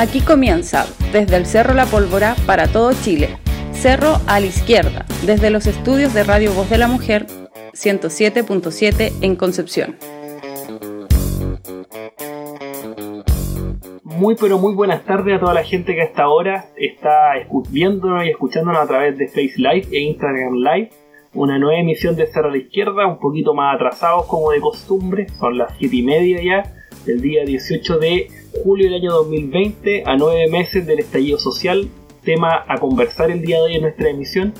Aquí comienza, desde el Cerro La Pólvora para todo Chile. Cerro a la izquierda, desde los estudios de Radio Voz de la Mujer, 107.7 en Concepción. Muy pero muy buenas tardes a toda la gente que hasta ahora está viéndonos y escuchándonos a través de Face Live e Instagram Live. Una nueva emisión de Cerro a la Izquierda, un poquito más atrasados como de costumbre, son las 7 y media ya, del día 18 de julio del año 2020, a nueve meses del estallido social, tema a conversar el día de hoy en nuestra emisión.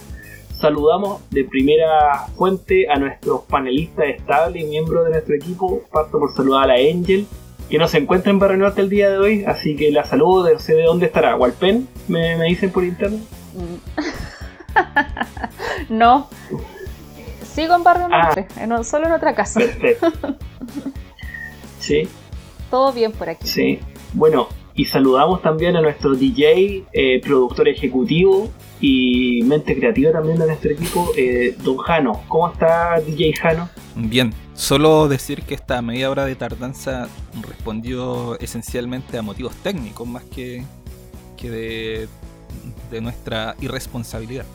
Saludamos de primera fuente a nuestros panelistas estables y miembros de nuestro equipo. Parto por saludar a la Angel, que no se encuentra en Barrio Norte el día de hoy, así que la saludo, no sé de dónde estará. ¿Walpen? ¿Me, me dicen por internet? no. Sigo en Barrio ah. Norte, solo en otra casa. Perfecto. sí. Todo bien por aquí. Sí. Bueno, y saludamos también a nuestro DJ, eh, productor ejecutivo y mente creativa también de nuestro equipo, eh, Don Jano. ¿Cómo está DJ Jano? Bien, solo decir que esta media hora de tardanza respondió esencialmente a motivos técnicos más que, que de, de nuestra irresponsabilidad.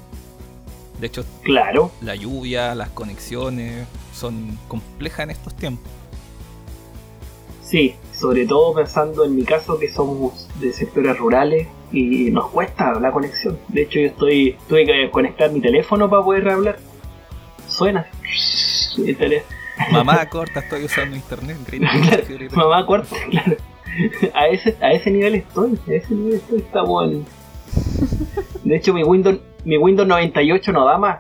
De hecho, claro. la lluvia, las conexiones son complejas en estos tiempos. Sí, sobre todo pensando en mi caso que somos de sectores rurales y nos cuesta la conexión. De hecho yo estoy tuve que conectar mi teléfono para poder hablar. Suena. Mamá corta, estoy usando internet. Mamá corta, claro. A ese, a ese nivel estoy, a ese nivel estoy, está bueno. De hecho mi Windows, mi Windows 98 no da más.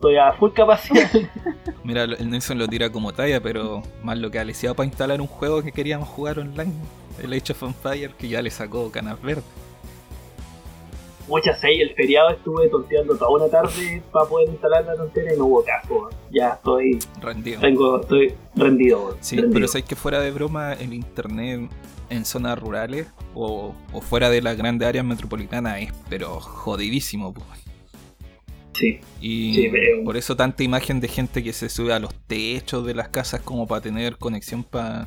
Estoy a full capacidad. Mira, el Nelson lo tira como talla, pero más lo que ha lisiado para instalar un juego que queríamos jugar online. El Age of Empires, que ya le sacó canas verdes. Muchas seis, el feriado estuve tonteando toda una tarde para poder instalar la tontera y no hubo caso. Ya estoy rendido. Tengo, estoy rendido. Sí, pero sabes que fuera de broma, el internet en zonas rurales o, o fuera de las grandes áreas metropolitanas es pero jodidísimo. Pues. Y por eso tanta imagen de gente que se sube a los techos de las casas como para tener conexión para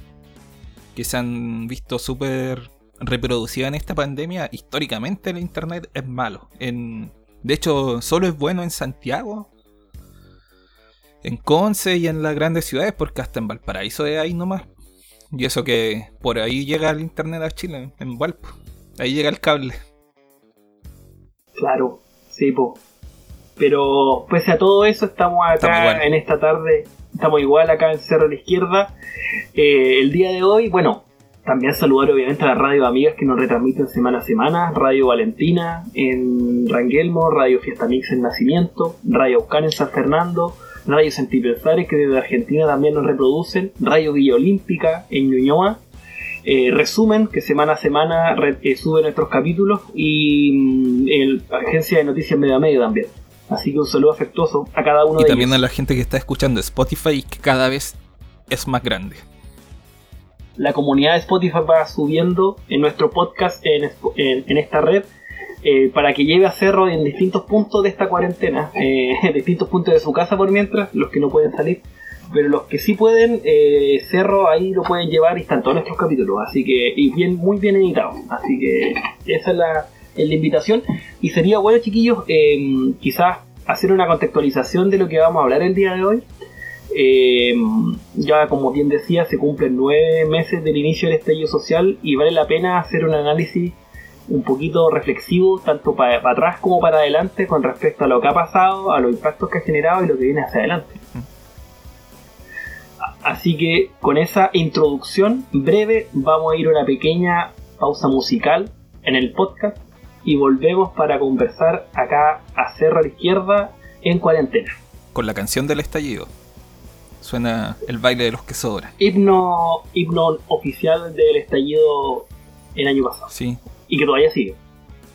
que se han visto súper reproducidas en esta pandemia. Históricamente el internet es malo. En, de hecho, solo es bueno en Santiago, en Conce y en las grandes ciudades, porque hasta en Valparaíso es ahí nomás. Y eso que por ahí llega el internet a Chile, en Valpo. Ahí llega el cable. Claro, sí, pues pero pese a todo eso, estamos acá en esta tarde, estamos igual acá en Cerro a la Izquierda. Eh, el día de hoy, bueno, también saludar obviamente a la radio amigas que nos retransmiten semana a semana, Radio Valentina en Rangelmo, Radio Fiesta Mix en Nacimiento, Radio Oscar en San Fernando, Radio Sentipensares que desde Argentina también nos reproducen, Radio Villa Olímpica en Ñuñoa, eh, resumen que semana a semana eh, sube nuestros capítulos y mm, el Agencia de Noticias Medio a Medio también. Así que un saludo afectuoso a cada uno y de ellos. Y también a la gente que está escuchando Spotify, que cada vez es más grande. La comunidad de Spotify va subiendo en nuestro podcast en, en, esta red eh, para que lleve a Cerro en distintos puntos de esta cuarentena, eh, en distintos puntos de su casa por mientras, los que no pueden salir. Pero los que sí pueden, eh, Cerro ahí lo pueden llevar y están todos nuestros capítulos. Así que, y bien, muy bien editado. Así que esa es la, en la invitación. Y sería bueno, chiquillos, eh, quizás hacer una contextualización de lo que vamos a hablar el día de hoy. Eh, ya como bien decía, se cumplen nueve meses del inicio del estallido social y vale la pena hacer un análisis un poquito reflexivo, tanto para, atrás como para adelante, con respecto a lo que ha pasado, a los impactos que ha generado y lo que viene hacia adelante. Así que con esa introducción breve vamos a ir a una pequeña pausa musical en el podcast y volvemos para conversar acá a Cerro a la Izquierda en cuarentena. Con la canción del estallido. Suena el baile de los que sobran. Himno, himno oficial del estallido el año pasado. Sí. Y que todavía sigue.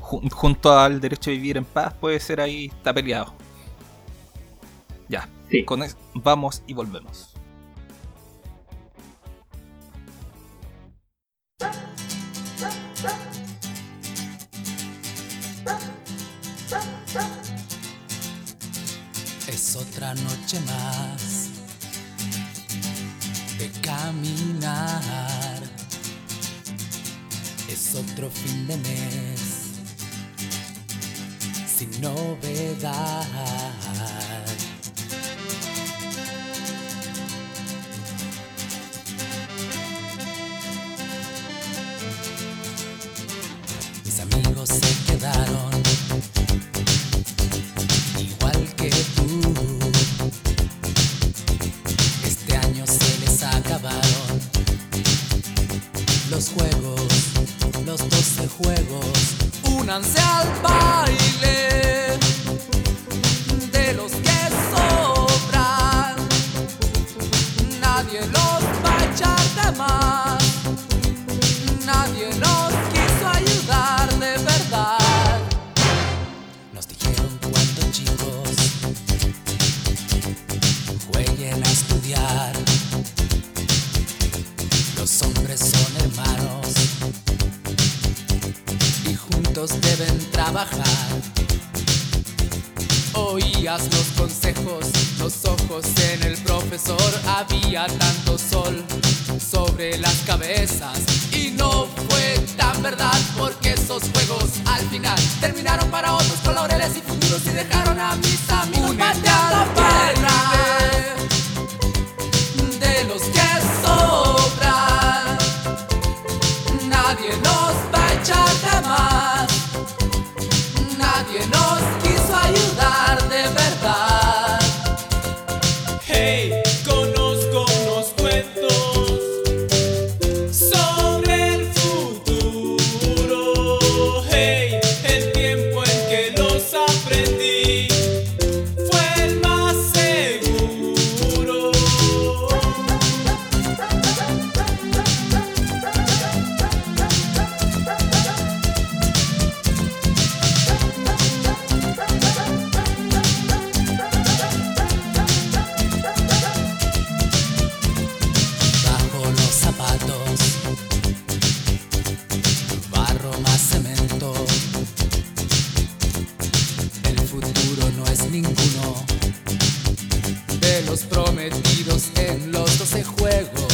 junto al derecho a vivir en paz puede ser ahí, está peleado. Ya, con eso vamos y volvemos. Es otra noche más de caminar. Es otro fin de mes sin novedad. Mis amigos se quedaron igual que tú. Este año se les acabaron los juegos, los 12 juegos. Únanse al baile. Tanto los prometidos en los doce juegos.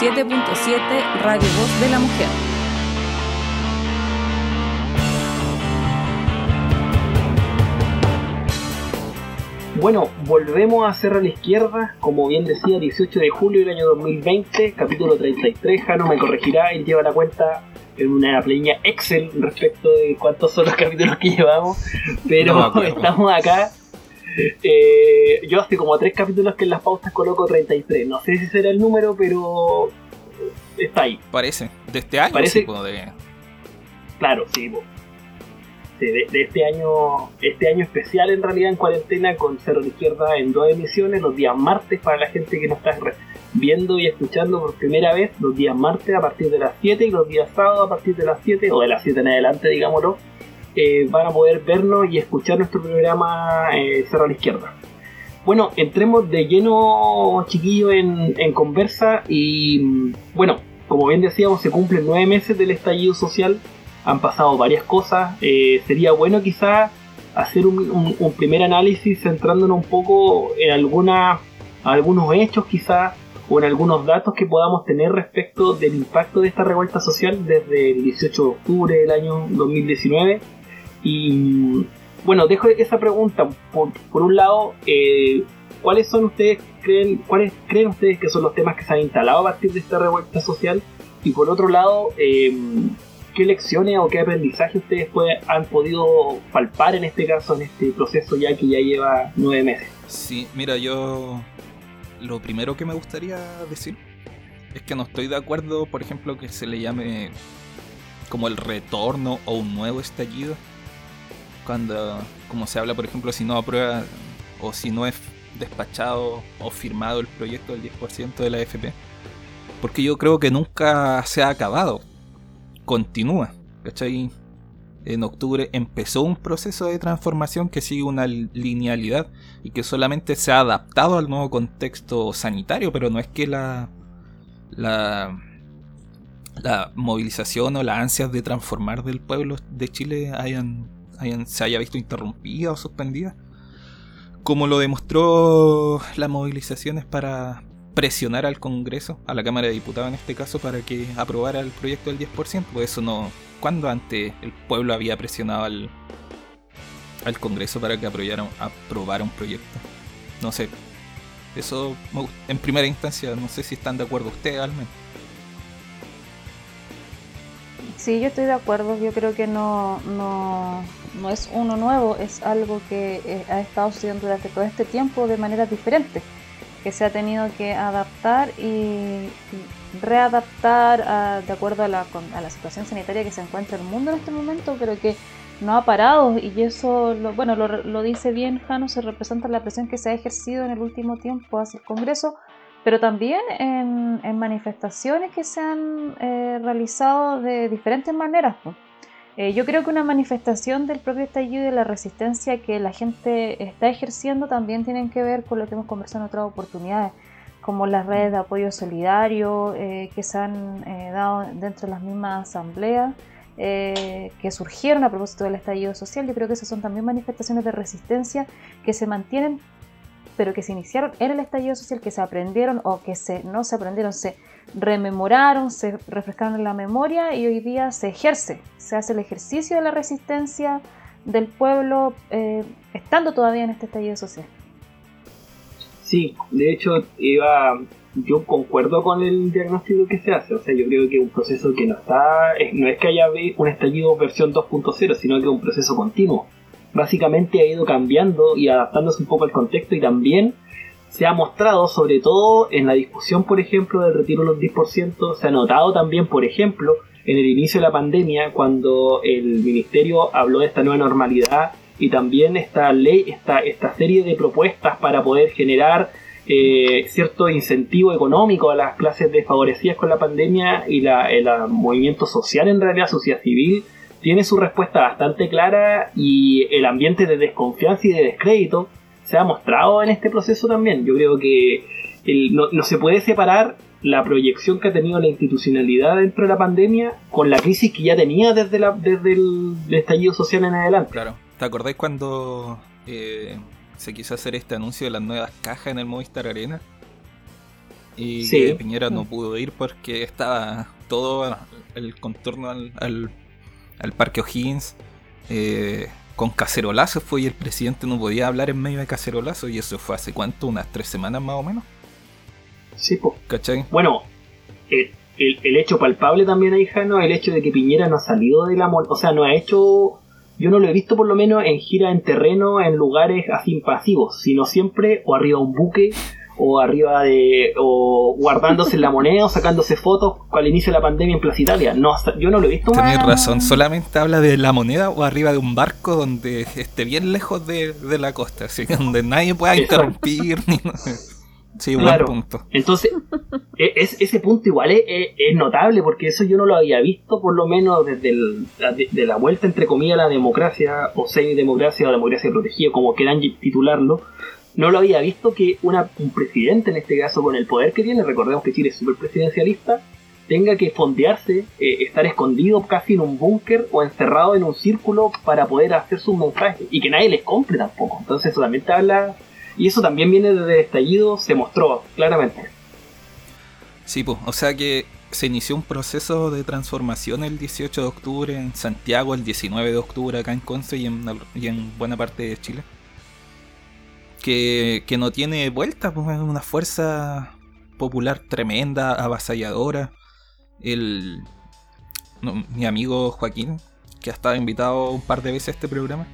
107.7 Radio Voz de la Mujer. Bueno, volvemos a Cerro a la Izquierda, como bien decía, 18 de julio del año 2020, capítulo 33. Jano me corregirá, él lleva la cuenta en una planilla Excel respecto de cuántos son los capítulos que llevamos, pero No estamos acá. Eh, yo hace como tres capítulos que en las pausas coloco 33. No sé si será el número, pero está ahí. Parece. De este año, Parece- sí, de- Claro, sí. de, de este año este año especial en realidad en cuarentena con Cerro la Izquierda en dos emisiones, los días martes para la gente que nos está viendo y escuchando por primera vez, los días martes a partir de las 7 y los días sábados a partir de las 7 o de las 7 en adelante, digámoslo, eh, van a poder vernos y escuchar nuestro programa eh, Cerro a la Izquierda. Bueno, entremos de lleno, chiquillo, en, conversa y mm, bueno, como bien decíamos, se cumplen nueve meses del estallido social han pasado varias cosas. eh, sería bueno quizás hacer un primer análisis centrándonos un poco en alguna, algunos hechos quizás o en algunos datos que podamos tener respecto del impacto de esta revuelta social desde el 18 de octubre del año 2019. Y bueno, dejo esa pregunta. Por, por un lado, eh, ¿cuáles son ustedes creen, cuáles creen ustedes que son los temas que se han instalado a partir de esta revuelta social? Y por otro lado, eh, ¿qué lecciones o qué aprendizaje ustedes puede- han podido palpar en este caso, en este proceso ya que ya lleva nueve meses? Sí, mira, yo lo primero que me gustaría decir es que no estoy de acuerdo, por ejemplo, que se le llame como el retorno o un nuevo estallido. Cuando, como se habla, por ejemplo, si no aprueba o si no es despachado o firmado el proyecto del 10% de la AFP. Porque yo creo que nunca se ha acabado. Continúa. ¿Cachai? En octubre empezó un proceso de transformación que sigue una linealidad y que solamente se ha adaptado al nuevo contexto sanitario, pero no es que la, la, la movilización o las ansias de transformar del pueblo de Chile hayan, hayan- se haya visto interrumpida o suspendida. Como lo demostró las movilizaciones para presionar al Congreso, a la Cámara de Diputados en este caso, para que aprobara el proyecto del 10%, pues eso no... ¿Cuándo antes el pueblo había presionado al, al Congreso para que aprobaran, aprobara un proyecto. No sé. Eso en primera instancia, no sé si están de acuerdo ustedes al menos. Sí, yo estoy de acuerdo. Yo creo que no, no, no es uno nuevo, es algo que eh, ha estado sucediendo durante todo este tiempo de maneras diferentes, que se ha tenido que adaptar y readaptar a- de acuerdo a la, a la situación sanitaria que se encuentra el mundo en este momento, pero que no ha parado y eso, lo, bueno, lo, lo dice bien Jano, se representa la presión que se ha ejercido en el último tiempo hacia el Congreso pero también en, manifestaciones que se han eh, realizado de diferentes maneras. Eh, yo creo que una manifestación del propio estallido y de la resistencia que la gente está ejerciendo también tienen que ver con lo que hemos conversado en otras oportunidades, como las redes de apoyo solidario eh, que se han dado dentro de las mismas asambleas. que surgieron a propósito del estallido social, yo creo que esas son también manifestaciones de resistencia que se mantienen pero que se iniciaron en el estallido social, que se aprendieron o que se, no se aprendieron, se rememoraron, se refrescaron en la memoria y hoy día se ejerce, se hace el ejercicio de la resistencia del pueblo eh, estando todavía en este estallido social. Sí, de hecho, iba, yo concuerdo con el diagnóstico que se hace. O sea, yo creo que es un proceso que no está, es- no es que haya un estallido versión 2.0, sino que es un proceso continuo. Básicamente ha ido cambiando y adaptándose un poco al contexto y también se ha mostrado, sobre todo en la discusión, por ejemplo, del retiro de los 10%, se ha notado también, por ejemplo, en el inicio de la pandemia, cuando el ministerio habló de esta nueva normalidad y también esta ley, esta, esta serie de propuestas para poder generar eh, cierto incentivo económico a las clases desfavorecidas con la pandemia y la, el movimiento social en realidad, sociedad civil, tiene su respuesta bastante clara y el ambiente de desconfianza y de descrédito se ha mostrado en este proceso también. Yo creo que el- no, no se puede separar la proyección que ha tenido la institucionalidad dentro de la pandemia con la crisis que ya tenía desde, la, desde el estallido social en adelante. Claro. ¿Te acordáis cuando eh, se quiso hacer este anuncio de las nuevas cajas en el Movistar Arena. Y Sí. que Piñera no pudo ir porque estaba todo el contorno al, al, al Parque O'Higgins eh, con cacerolazos fue y el presidente no podía hablar en medio de cacerolazos y eso fue hace cuánto, unas tres semanas más o menos, Sí, po. ¿cachai? Bueno, el, el- el hecho palpable también ahí, Jano, el hecho de que Piñera no ha salido de la... O sea, no ha hecho... Yo no lo he visto por lo menos en gira en terreno, en lugares así pasivos, sino siempre o arriba de un buque, o arriba de... o guardándose la moneda, o sacándose fotos al inicio de la pandemia en Plaza Italia. No, yo no lo he visto Tenéis más- razón, solamente habla de la moneda o arriba de un barco donde esté bien lejos de, de la costa, así que donde nadie pueda Exacto. interrumpir. Ni, sí, Claro. buen punto. Entonces, e- es, ese punto igual es, es- es notable porque eso yo no lo había visto por lo menos desde el- la, de, de la vuelta entre comillas a la democracia o semidemocracia o democracia protegida, como quieran titularlo. No lo había visto que una, un presidente, en este caso con el poder que tiene, recordemos que Chile es súper presidencialista, tenga que fondearse, eh, estar escondido casi en un búnker o encerrado en un círculo para poder hacer sus mensajes y que nadie les compre tampoco. Entonces eso también te habla, y eso también viene desde el estallido, se mostró claramente. Sí, pues, o sea que se inició un proceso de transformación el 18 de octubre en Santiago, el 19 de octubre acá en Conce y en, y en buena parte de Chile. Que, que no tiene vuelta, pues es una fuerza popular tremenda, avasalladora. El, no, mi amigo Joaquín, que ha estado invitado un par de veces a este programa,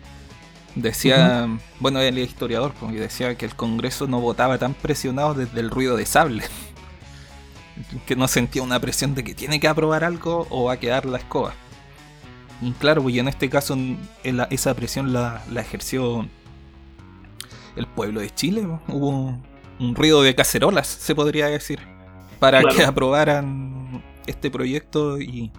decía, bueno, él es historiador, pues, y decía que el Congreso no votaba tan presionado desde el ruido de sable que no sentía una presión de que tiene que aprobar algo o va a quedar la escoba. Y claro, pues y en este caso esa presión la, la ejerció el pueblo de Chile. Hubo un, un ruido de cacerolas, se podría decir, para Claro. que aprobaran este proyecto y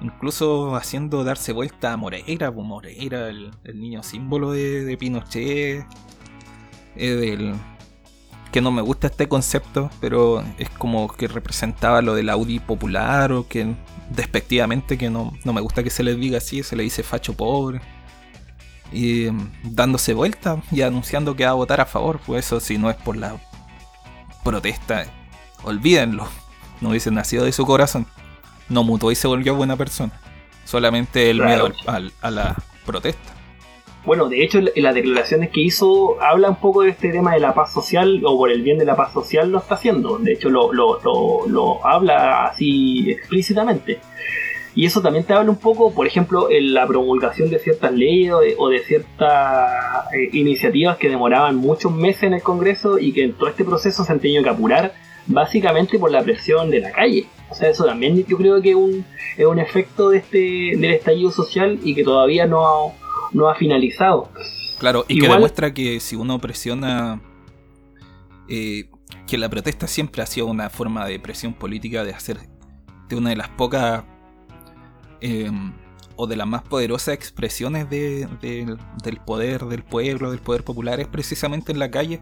incluso haciendo darse vuelta a Moreira, pues Moreira, el, el niño símbolo de, de Pinochet, eh, del, que no me gusta este concepto, pero es como que representaba lo del Audi popular o que despectivamente, que no, no me gusta que se les diga así, se le dice facho pobre. Y mm, dándose vuelta y anunciando que va a votar a favor, pues eso si no es por la protesta, olvídenlo, no hubiese nacido de su corazón, no mutó y se volvió buena persona, solamente el Claro. miedo al- al- a la protesta. Bueno, de hecho, en las declaraciones que hizo habla un poco de este tema de la paz social o por el bien de la paz social lo está haciendo. De hecho, lo, lo, lo, lo habla así explícitamente. Y eso también te habla un poco, por ejemplo, en la promulgación de ciertas leyes o de, o de ciertas eh, iniciativas que demoraban muchos meses en el Congreso y que en todo este proceso se han tenido que apurar básicamente por la presión de la calle. O sea, eso también yo creo que un, es un efecto de este, del estallido social y que todavía no ha, no ha finalizado. Claro, y que demuestra que si uno presiona, eh, que la protesta siempre ha sido una forma de presión política, de hacer de una de las pocas eh, o de las más poderosas expresiones de- de- del poder del pueblo, del poder popular, es precisamente en la calle.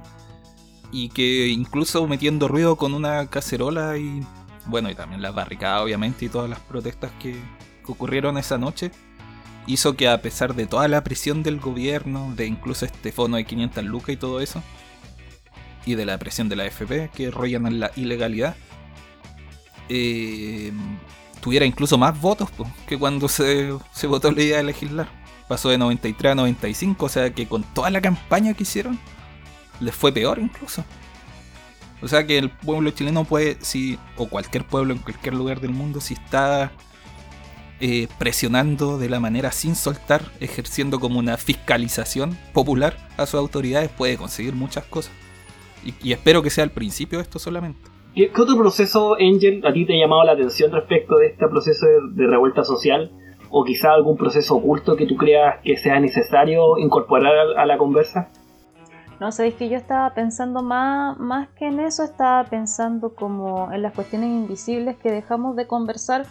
Y que incluso metiendo ruido con una cacerola y, bueno, y también las barricadas, obviamente, y todas las protestas que, que ocurrieron esa noche, hizo que a pesar de toda la presión del gobierno, de incluso este fondo de 500 lucas y todo eso, y de la presión de la FP que rollan en la ilegalidad, eh, tuviera incluso más votos que cuando se, votó la idea de legislar. Pasó de 93 a 95, o sea que con toda la campaña que hicieron, les fue peor incluso. O sea que el pueblo chileno puede, si, o cualquier pueblo en cualquier lugar del mundo, si está eh, presionando de la manera sin soltar, ejerciendo como una fiscalización popular a sus autoridades, puede conseguir muchas cosas. Y, y espero que sea al principio esto solamente. ¿Qué, qué otro proceso, Angel, a ti te ha llamado la atención respecto de este proceso de, revuelta social? ¿O quizá algún proceso oculto que tú creas que sea necesario incorporar a, a la conversa? No, sabéis que yo estaba pensando más, más que en eso, estaba pensando como en las cuestiones invisibles que dejamos de conversar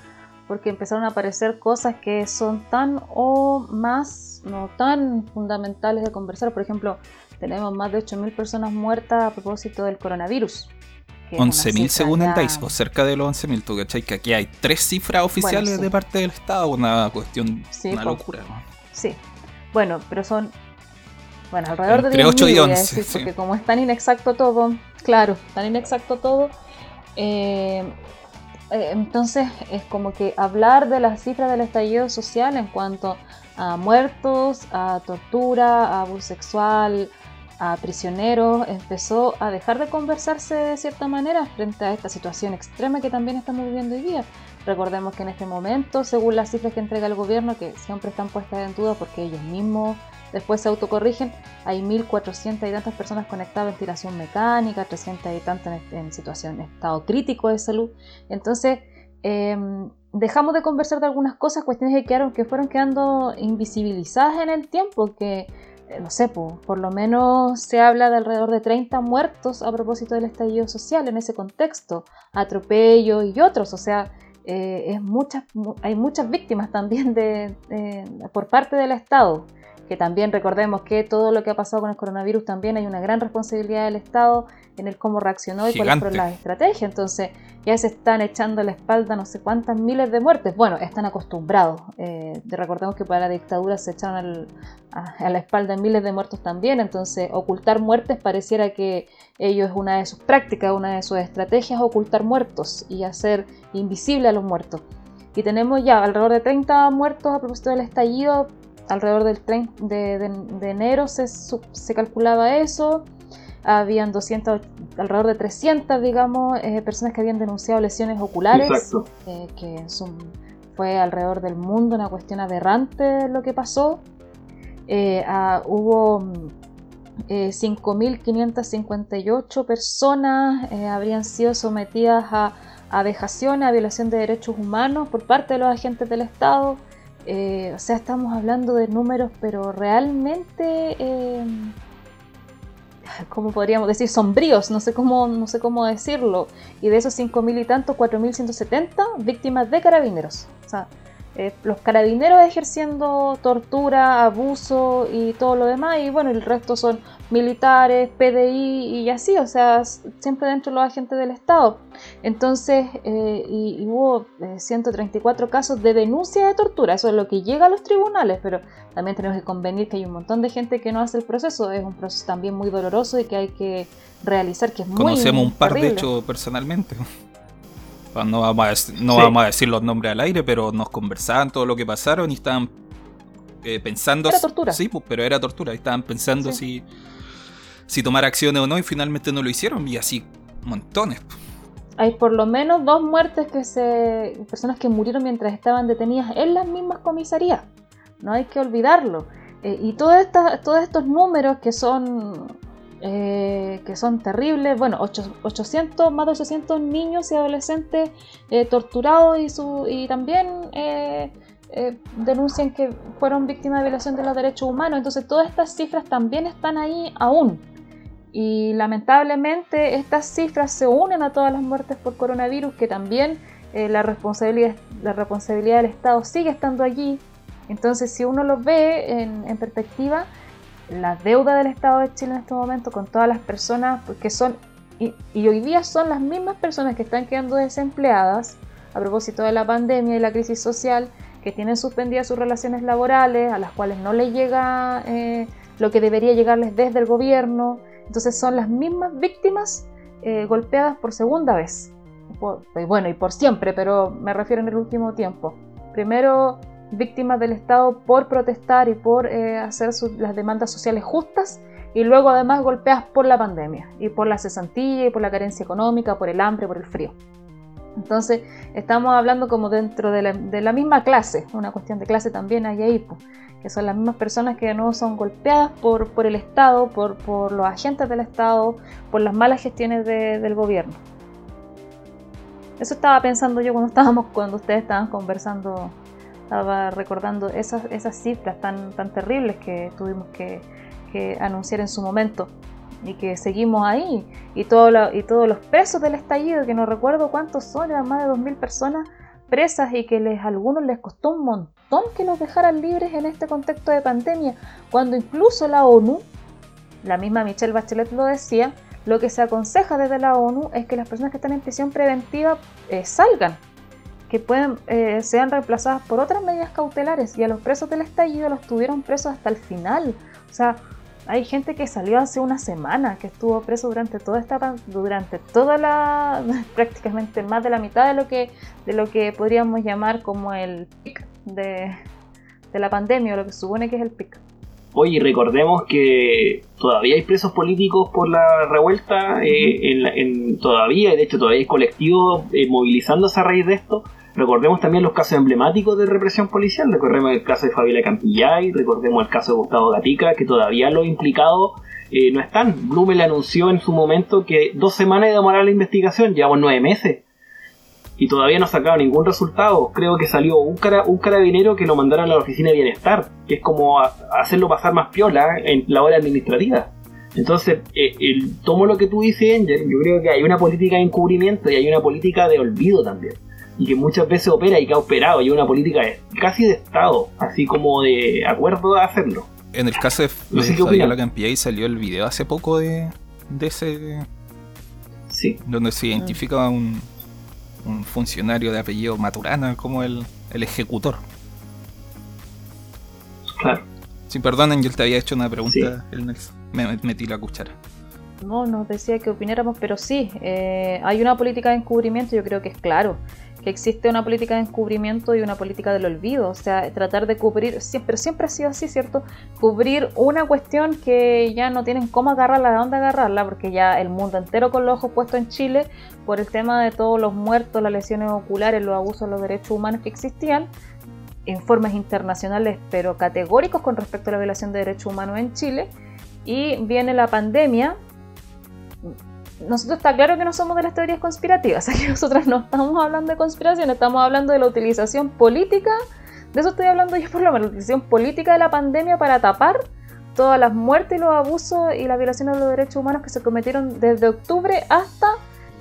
porque empezaron a aparecer cosas que son tan o más, no tan fundamentales de conversar. Por ejemplo, tenemos más de 8.000 personas muertas a propósito del coronavirus. Que es una 11.000 cifra según el DICE, o cerca de los 11.000. ¿Tú cachai? Que aquí hay tres cifras oficiales sí. de parte del Estado, una cuestión, Sí, una locura. ¿no? Sí, bueno, pero son bueno, alrededor de Entre 10.000 ocho y decir, sí. porque como es tan inexacto todo, claro, tan inexacto todo, eh, eh, entonces es como que hablar de las cifras del estallido social en cuanto a muertos, a tortura, a abuso sexual, a prisioneros, empezó a dejar de conversarse de cierta manera frente a esta situación extrema que también estamos viviendo hoy día. Recordemos que en este momento, según las cifras que entrega el gobierno, que siempre están puestas en duda porque ellos mismos después se autocorrigen, hay 1.400 y tantas personas conectadas a ventilación mecánica, 300 y tantas en, en situación, estado crítico de salud. Entonces, eh, dejamos de conversar de algunas cosas, cuestiones que, quedaron, que fueron quedando invisibilizadas en el tiempo, que no sé, po, por lo menos se habla de alrededor de 30 muertos a propósito del estallido social en ese contexto, atropellos y otros, o sea, eh, es muchas, mu- hay muchas víctimas también de- por parte del Estado, que también recordemos que todo lo que ha pasado con el coronavirus también hay una gran responsabilidad del Estado en el cómo reaccionó y cuáles fueron las estrategias, entonces ya se están echando a la espalda no sé cuántas miles de muertes, bueno, están acostumbrados, eh, de- recordemos que para la dictadura se echaron al- a, a la espalda miles de muertos también, entonces ocultar muertes pareciera que ellos es una de sus prácticas, una de sus estrategias, ocultar muertos y hacer invisible a los muertos. Y tenemos ya alrededor de 30 muertos a propósito del estallido, alrededor del 30 de, de- de enero se, se calculaba eso, habían 200, alrededor de 300, digamos, eh, personas que habían denunciado lesiones oculares, eh, que en su- fue alrededor del mundo una cuestión aberrante lo que pasó. Eh, ah, hubo mm, eh, 5.558 personas habrían sido sometidas a, a vejaciones, a violación de derechos humanos por parte de los agentes del Estado. Eh, o sea, estamos hablando de números, pero realmente, eh, ¿cómo podríamos decir? Sombríos, no sé cómo, no sé cómo decirlo. Y de esos 5.000 y tantos, 4.170 víctimas de carabineros. O sea, eh, los carabineros ejerciendo tortura, abuso y todo lo demás, y bueno, el resto son militares, PDI y así, o sea, siempre dentro de los agentes del Estado. Entonces, eh, y, y hubo eh, 134 casos de denuncia de tortura, eso es lo que llega a los tribunales, pero también tenemos que convenir que hay un montón de gente que no hace el proceso, es un proceso también muy doloroso y que hay que realizar, que es muy Conocemos un par de hecho personalmente. No vamos, a, dec- no Sí. vamos a decir los nombres al aire, pero nos conversaban todo lo que pasaron y estaban eh, pensando. Era tortura. Sí, pues, pero era tortura. Y estaban pensando Sí. si, si tomar acciones o no, y finalmente no lo hicieron. Y así, montones. Hay por lo menos dos muertes que se. personas que murieron mientras estaban detenidas en las mismas comisarías. No hay que olvidarlo. Eh, y todas estas- todos estos números que son. eh, que son terribles. Bueno, ocho- 800, más de 800 niños y adolescentes eh, torturados y, su, y también eh, denuncian que fueron víctimas de violación de los derechos humanos. Entonces, todas estas cifras también están ahí aún. Y lamentablemente estas cifras se unen a todas las muertes por coronavirus, que también eh, la, responsabilidad, la responsabilidad del Estado sigue estando allí. Entonces, si uno lo ve en, perspectiva, la deuda del Estado de Chile en este momento con todas las personas pues, que son, y, y hoy día son las mismas personas que están quedando desempleadas a propósito de la pandemia y la crisis social, que tienen suspendidas sus relaciones laborales, a las cuales no les llega eh, lo que debería llegarles desde el gobierno. Entonces son las mismas víctimas eh, golpeadas por segunda vez. Por- bueno, y por siempre, pero me refiero en el último tiempo. Primero, víctimas del Estado por protestar y por eh, hacer las demandas sociales justas, y luego además golpeadas por la pandemia, y por la cesantilla, y por la carencia económica, por el hambre, por el frío. Entonces, estamos hablando como dentro de la, misma clase, una cuestión de clase también hay ahí, po, que son las mismas personas que no son golpeadas por, el Estado, por, los agentes del Estado, por las malas gestiones de- del gobierno. Eso estaba pensando yo cuando estábamos, cuando ustedes estaban conversando, estaba recordando esas, cifras tan, tan terribles que tuvimos que, que anunciar en su momento y que seguimos ahí. Y, y todos los presos del estallido, que no recuerdo cuántos son, eran más de 2.000 personas presas y que les, a algunos les costó un montón que los dejaran libres en este contexto de pandemia, cuando incluso la ONU, la misma Michelle Bachelet lo decía, lo que se aconseja desde la ONU es que las personas que están en prisión preventiva eh, salgan, que pueden, eh, sean reemplazadas por otras medidas cautelares y a los presos del estallido los tuvieron presos hasta el final. O sea, hay gente que salió hace una semana, que estuvo preso durante toda esta durante toda la prácticamente más de la mitad de lo que de lo que podríamos llamar como el pic de, de la pandemia o lo que supone que es el pic. Oye, recordemos que todavía hay presos políticos por la revuelta, eh, en, todavía, y de hecho todavía hay colectivos eh, movilizándose a raíz de esto. Recordemos también los casos emblemáticos de represión policial, recordemos el caso de Fabiola Campillay, recordemos el caso de Gustavo Gatica, que todavía los implicados eh, no están. Blume le anunció en su momento que dos semanas de demorar la investigación, llevamos nueve meses y todavía no ha sacado ningún resultado. Creo que salió un, cara, un carabinero que lo mandaron a la oficina de bienestar, que es como hacerlo pasar más piola en la hora administrativa. Entonces, eh, tomo lo que tú dices, Angel, yo creo que hay una política de encubrimiento y hay una política de olvido también. Y que muchas veces opera y que ha operado, y una política casi de Estado, así como de acuerdo a hacerlo. En el caso de, no sé y salió el video hace poco de, de ese... Sí. Donde se identifica un, un funcionario de apellido Maturana como el, ejecutor. Claro. Si perdonen, yo te había hecho una pregunta, me metí la cuchara. No, nos decía que opináramos, pero sí, eh, hay una política de encubrimiento, yo creo que es claro que existe una política de encubrimiento y una política del olvido, o sea, tratar de cubrir, siempre, siempre ha sido así, ¿cierto? Cubrir una cuestión que ya no tienen cómo agarrarla, de dónde agarrarla, porque ya el mundo entero con los ojos puestos en Chile por el tema de todos los muertos, las lesiones oculares, los abusos a los derechos humanos que existían, informes internacionales pero categóricos con respecto a la violación de derechos humanos en Chile, y viene la pandemia nosotros está claro que no somos de las teorías conspirativas, aquí nosotros no estamos hablando de conspiración, estamos hablando de la utilización política, de eso estoy hablando yo por lo menos, la utilización política de la pandemia para tapar todas las muertes y los abusos y las violaciones de los derechos humanos que se cometieron desde octubre hasta,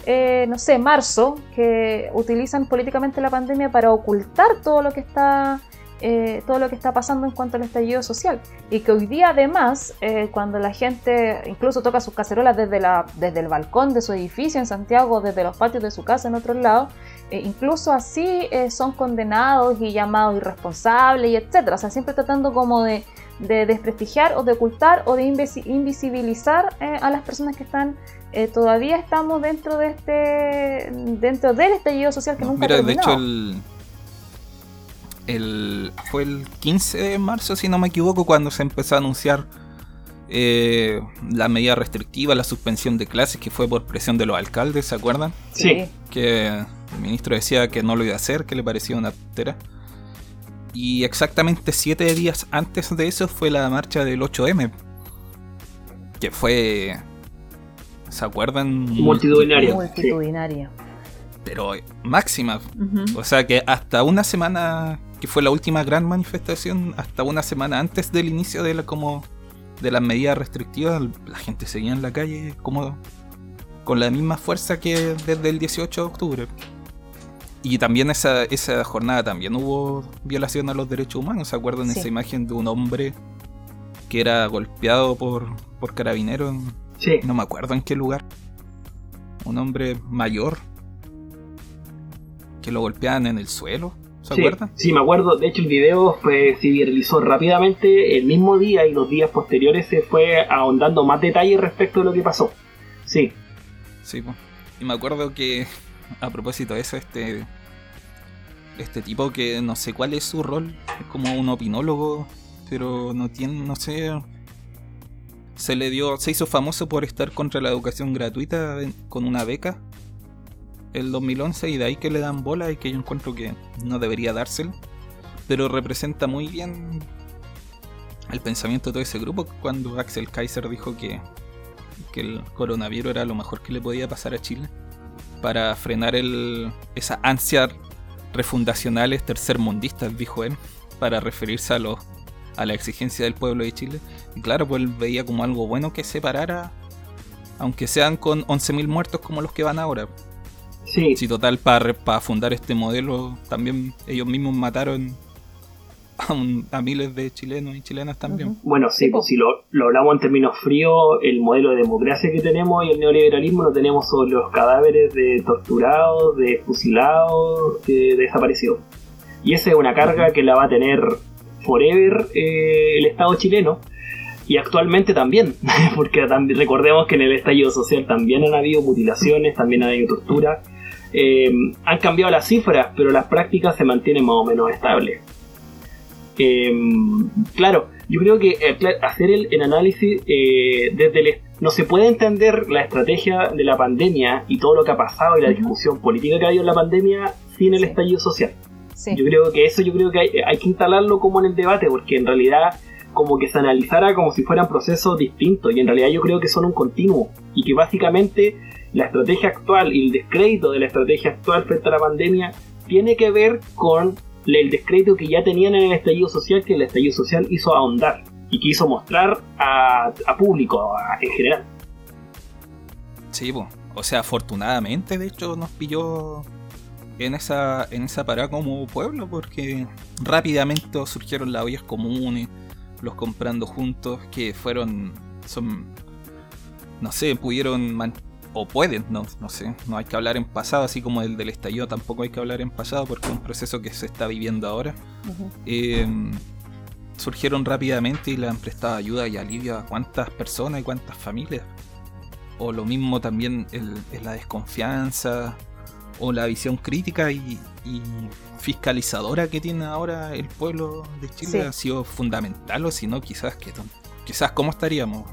eh, no sé, marzo, que utilizan políticamente la pandemia para ocultar todo lo que está eh, todo lo que está pasando en cuanto al estallido social. Y que hoy día además, eh, cuando la gente incluso toca sus cacerolas desde, la, desde el balcón de su edificio en Santiago, desde los patios de su casa en otros lados, eh, incluso así son condenados y llamados irresponsables y etcétera. O sea, siempre tratando como de, desprestigiar o de ocultar o de invisibilizar a las personas que están todavía estamos dentro de este dentro del estallido social que nunca Mira, de hecho el el, fue el 15 de marzo, si no me equivoco, cuando se empezó a anunciar eh, la medida restrictiva, la suspensión de clases, que fue por presión de los alcaldes, ¿se acuerdan? Sí. Que el ministro decía que no lo iba a hacer, que le parecía una tera. Y exactamente siete días antes de eso fue la marcha del 8M. Que fue. ¿Se acuerdan? Multitudinaria. Multitudinaria. Pero máxima. O sea que hasta una semana que fue la última gran manifestación, hasta una semana antes del inicio de la como de las medidas restrictivas, la gente seguía en la calle como con la misma fuerza que desde el 18 de octubre. Y también esa, esa jornada también hubo violación a los derechos humanos. ¿Se acuerdan esa imagen de un hombre que era golpeado por, por carabineros? Sí. No me acuerdo en qué lugar. Un hombre mayor que lo golpeaban en el suelo. ¿Se sí, acuerdan? Sí, me acuerdo. De hecho, el video pues, se viralizó rápidamente el mismo día y los días posteriores se fue ahondando más detalles respecto de lo que pasó. Sí. Sí, pues. Y me acuerdo que, a propósito de eso, este. Este tipo que no sé cuál es su rol, es como un opinólogo, pero no tiene, no sé. Se le dio, se hizo famoso por estar contra la educación gratuita con una beca el 2011 y de ahí que le dan bola y que yo encuentro que no debería dárselo. Pero representa muy bien el pensamiento de todo ese grupo cuando Axel Kaiser dijo que, que el coronavirus era lo mejor que le podía pasar a Chile para frenar el, esa ansia refundacionales tercermundistas, dijo él, para referirse a, los, a la exigencia del pueblo de Chile. Claro, pues él veía como algo bueno que separara, aunque sean con 11.000 muertos como los que van ahora. Sí. Si total, para, para fundar este modelo, también ellos mismos mataron a, miles de chilenos y chilenas también. Bueno, sí, pues si lo, hablamos en términos fríos, el modelo de democracia que tenemos y el neoliberalismo lo tenemos sobre los cadáveres de torturados, de fusilados, de, desaparecidos. Y esa es una carga que la va a tener forever eh, el Estado chileno. Y actualmente también, porque recordemos que en el estallido social también han habido mutilaciones, también ha habido tortura. Eh, han cambiado las cifras, pero las prácticas se mantienen más o menos estables. Eh, claro, yo creo que eh, hacer el, análisis desde el... No se puede entender la estrategia de la pandemia y todo lo que ha pasado y la discusión política que ha habido en la pandemia sin el estallido social. Yo creo que eso yo creo que hay que instalarlo como en el debate, porque en realidad como que se analizara como si fueran procesos distintos y en realidad yo creo que son un continuo y que básicamente la estrategia actual y el descrédito de la estrategia actual frente a la pandemia tiene que ver con el descrédito que ya tenían en el estallido social que el estallido social hizo ahondar y que hizo mostrar a, público en general. Sí, o sea, afortunadamente de hecho nos pilló en esa, en esa parada como pueblo porque rápidamente surgieron las ollas comunes los comprando juntos, que fueron, son, no sé, pudieron, o pueden, no, no sé, no hay que hablar en pasado, así como el del estallido tampoco hay que hablar en pasado porque es un proceso que se está viviendo ahora. Em, surgieron rápidamente y le han prestado ayuda y alivio a cuántas personas y cuántas familias. O lo mismo también el, la desconfianza o la visión crítica y, fiscalizadora que tiene ahora el pueblo de Chile ha sido fundamental, o si no, quizás que quizás cómo estaríamos.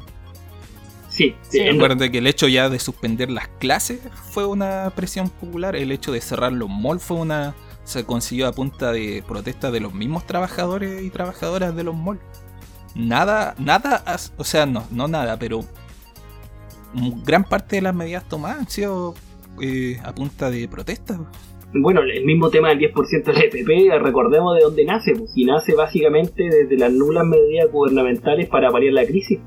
Sí, sí. Que el hecho ya de suspender las clases fue una presión popular, el hecho de cerrar los malls fue una se consiguió a punta de protesta de los mismos trabajadores y trabajadoras de los malls. Nada, nada, o sea, no, no nada, pero gran parte de las medidas tomadas han sido eh, a punta de protesta bueno, el mismo tema del 10% del EPP, recordemos de dónde nace, pues, y nace básicamente desde las nulas medidas gubernamentales para paliar la crisis.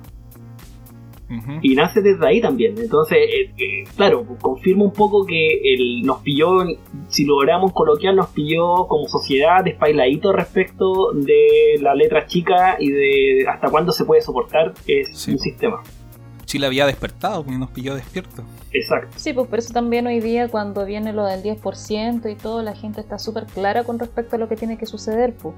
Y nace desde ahí también. Entonces, eh, eh, claro, confirma un poco que nos pilló, si logramos coloquial, nos pilló como sociedad despailadito respecto de la letra chica y de hasta cuándo se puede soportar es un sistema. Chile había despertado, porque nos pilló despierto. Exacto. Sí, pues por eso también hoy día cuando viene lo del 10% y todo, la gente está súper clara con respecto a lo que tiene que suceder, pues.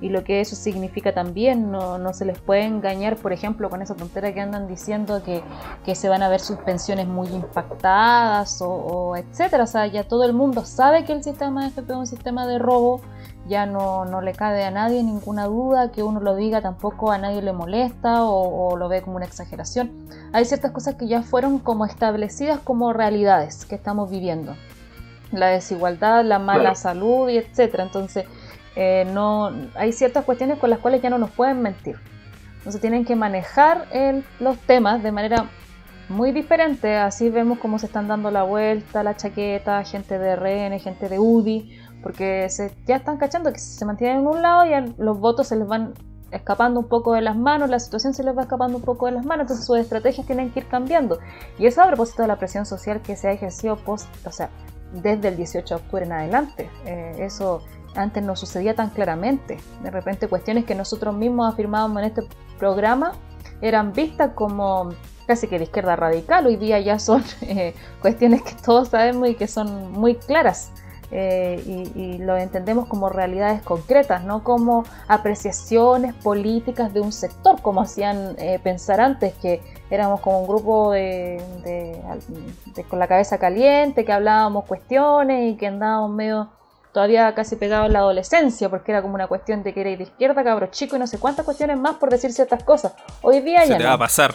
Y lo que eso significa también, no, no se les puede engañar, por ejemplo, con esa tontera que andan diciendo que, que se van a ver sus pensiones muy impactadas o, o etcétera. O sea, ya todo el mundo sabe que el sistema de FP es un sistema de robo ya no, no, le cabe a nadie ninguna duda, que uno lo diga tampoco a nadie le molesta o, lo ve como una exageración. Hay ciertas cosas que ya fueron como establecidas como realidades que estamos viviendo. La desigualdad, la mala salud y etcétera. Entonces, eh, no, hay ciertas cuestiones con las cuales ya no nos pueden mentir. Entonces tienen que manejar los temas de manera muy diferente. Así vemos cómo se están dando la vuelta, la chaqueta, gente de RN, gente de UDI, porque se, ya están cachando que si se mantienen en un lado ya los votos se les van escapando un poco de las manos, la situación se les va escapando un poco de las manos, entonces sus estrategias tienen que ir cambiando. Y eso a propósito de la presión social que se ha ejercido post, o sea, desde el 18 de octubre en adelante. Eh, eso antes no sucedía tan claramente. De repente cuestiones que nosotros mismos afirmábamos en este programa eran vistas como casi que de izquierda radical. Hoy día ya son eh, cuestiones que todos sabemos y que son muy claras. Eh, y, lo entendemos como realidades concretas, no como apreciaciones políticas de un sector, como hacían eh, pensar antes, que éramos como un grupo de, con la cabeza caliente, que hablábamos cuestiones y que andábamos medio todavía casi pegados en la adolescencia, porque era como una cuestión de que era de izquierda, cabro chico y no sé cuántas cuestiones más por decir ciertas cosas. Hoy día ya te va a pasar.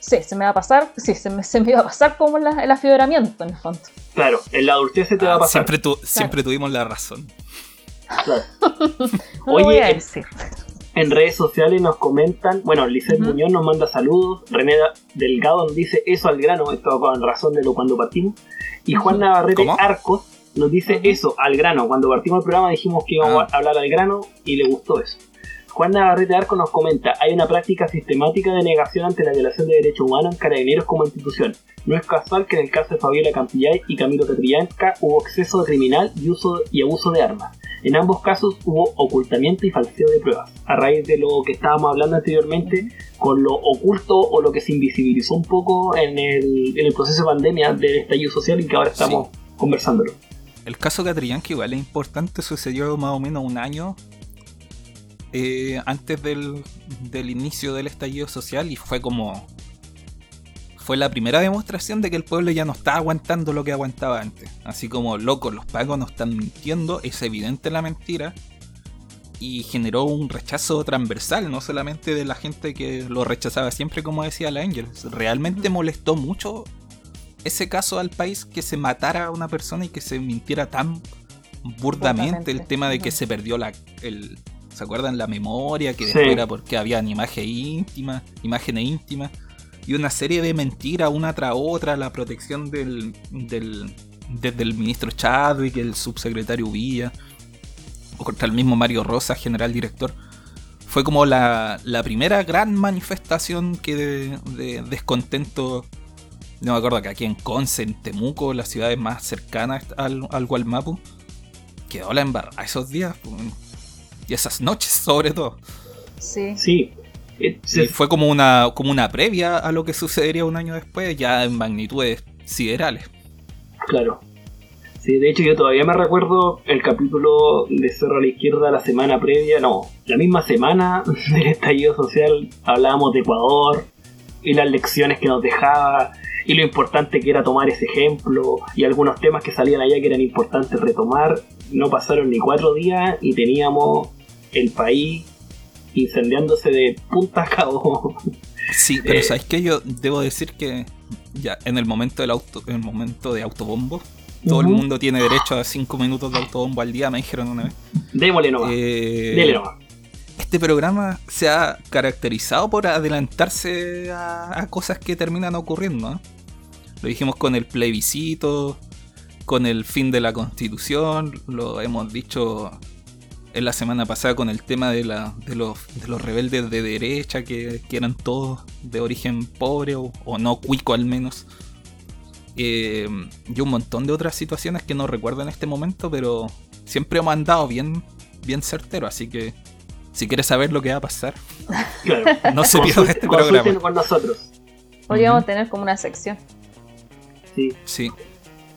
Sí, se me va a pasar, sí, se me, se me iba a pasar como el afibramiento en el fondo. Claro, en la adultez se te va a pasar. Siempre, siempre tuvimos la razón. Claro. Oye, En, redes sociales nos comentan, bueno, Lizeth Muñoz nos manda saludos, René Delgado nos dice eso al grano, esto con razón de lo cuando partimos, y Juan Navarrete Arcos nos dice eso al grano, cuando partimos el programa dijimos que íbamos ah. a hablar al grano y le gustó eso. Juan Navarrete Arco nos comenta, hay una práctica sistemática de negación ante la violación de derechos humanos en carabineros como institución. No es casual que en el caso de Fabiola Campillay y Camilo Catrillanca hubo exceso de criminal y, uso, y abuso de armas. En ambos casos hubo ocultamiento y falseo de pruebas. A raíz de lo que estábamos hablando anteriormente, con lo oculto o lo que se invisibilizó un poco en el, proceso de pandemia del estallido social y que ahora estamos conversándolo. El caso Catrillanca igual es importante, sucedió más o menos un año eh, antes del, del inicio del estallido social y fue como fue la primera demostración de que el pueblo ya no está aguantando lo que aguantaba antes. Así como, loco, los pagos no están mintiendo, es evidente la mentira. Y generó un rechazo transversal, no solamente de la gente que lo rechazaba siempre, como decía la. Realmente molestó mucho ese caso al país que se matara a una persona y que se mintiera tan burdamente. El tema de que se perdió la. El, ¿Se acuerdan? La memoria, que después era porque habían imágenes íntimas, imágenes íntimas y una serie de mentiras una tras otra, la protección del, del desde el ministro Chadwick, el subsecretario Villa, o contra el mismo Mario Rosa, general director. Fue como la, la primera gran manifestación que de, descontento. No me acuerdo que aquí en Conce, en Temuco, las ciudades más cercanas al, al Gualmapu, quedó la embarrada esos días. Y esas noches, sobre todo. Sí. Sí, y fue como una, como una previa a lo que sucedería un año después, ya en magnitudes siderales. Claro. Sí, de hecho yo todavía me recuerdo el capítulo de Cerro a la Izquierda la semana previa, no, la misma semana del estallido social hablábamos de Ecuador y las lecciones que nos dejaba y lo importante que era tomar ese ejemplo y algunos temas que salían allá que eran importantes retomar. No pasaron ni cuatro días y teníamos el país incendiándose de punta a cabo. Sí, pero eh, ¿sabes qué? Yo debo decir que ya en el momento del auto, en el momento de autobombo, todo el mundo tiene derecho a 5 minutos de autobombo al día, me dijeron una vez. Démosle nomás. Eh, Este programa se ha caracterizado por adelantarse a, cosas que terminan ocurriendo. ¿eh? Lo dijimos con el plebiscito, con el fin de la constitución, lo hemos dicho en la semana pasada con el tema de, la, de, los, de los rebeldes de derecha que, eran todos de origen pobre o, no cuico al menos. Eh, y un montón de otras situaciones que no recuerdo en este momento, pero siempre hemos andado bien, bien certero, así que si quieres saber lo que va a pasar, no se pierda este programa. con nosotros. Podríamos tener como una sección. Sí. Sí.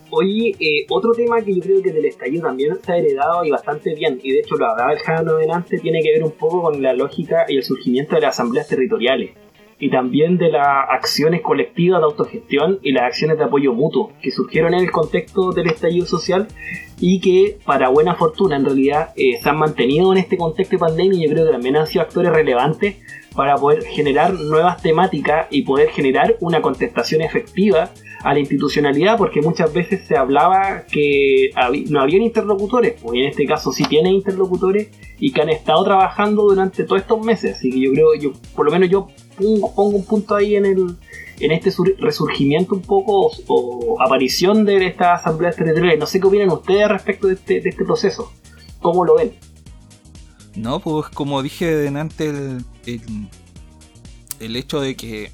Oye, eh, otro tema que yo creo que del estallido también se ha heredado y bastante bien, y de hecho lo hablaba el Jano delante, tiene que ver un poco con la lógica y el surgimiento de las asambleas territoriales, y también de las acciones colectivas de autogestión y las acciones de apoyo mutuo, que surgieron en el contexto del estallido social y que, para buena fortuna, en realidad eh, se han mantenido en este contexto de pandemia y yo creo que también han sido actores relevantes para poder generar nuevas temáticas y poder generar una contestación efectiva a la institucionalidad porque muchas veces se hablaba que no habían interlocutores, pues en este caso sí tiene interlocutores y que han estado trabajando durante todos estos meses, así que yo creo, yo por lo menos yo pongo, un punto ahí en el en este resurgimiento un poco o, aparición de esta asamblea territorial. No sé qué opinan ustedes respecto de este, de este proceso. ¿Cómo lo ven? No, pues como dije delante, el, el, el hecho de que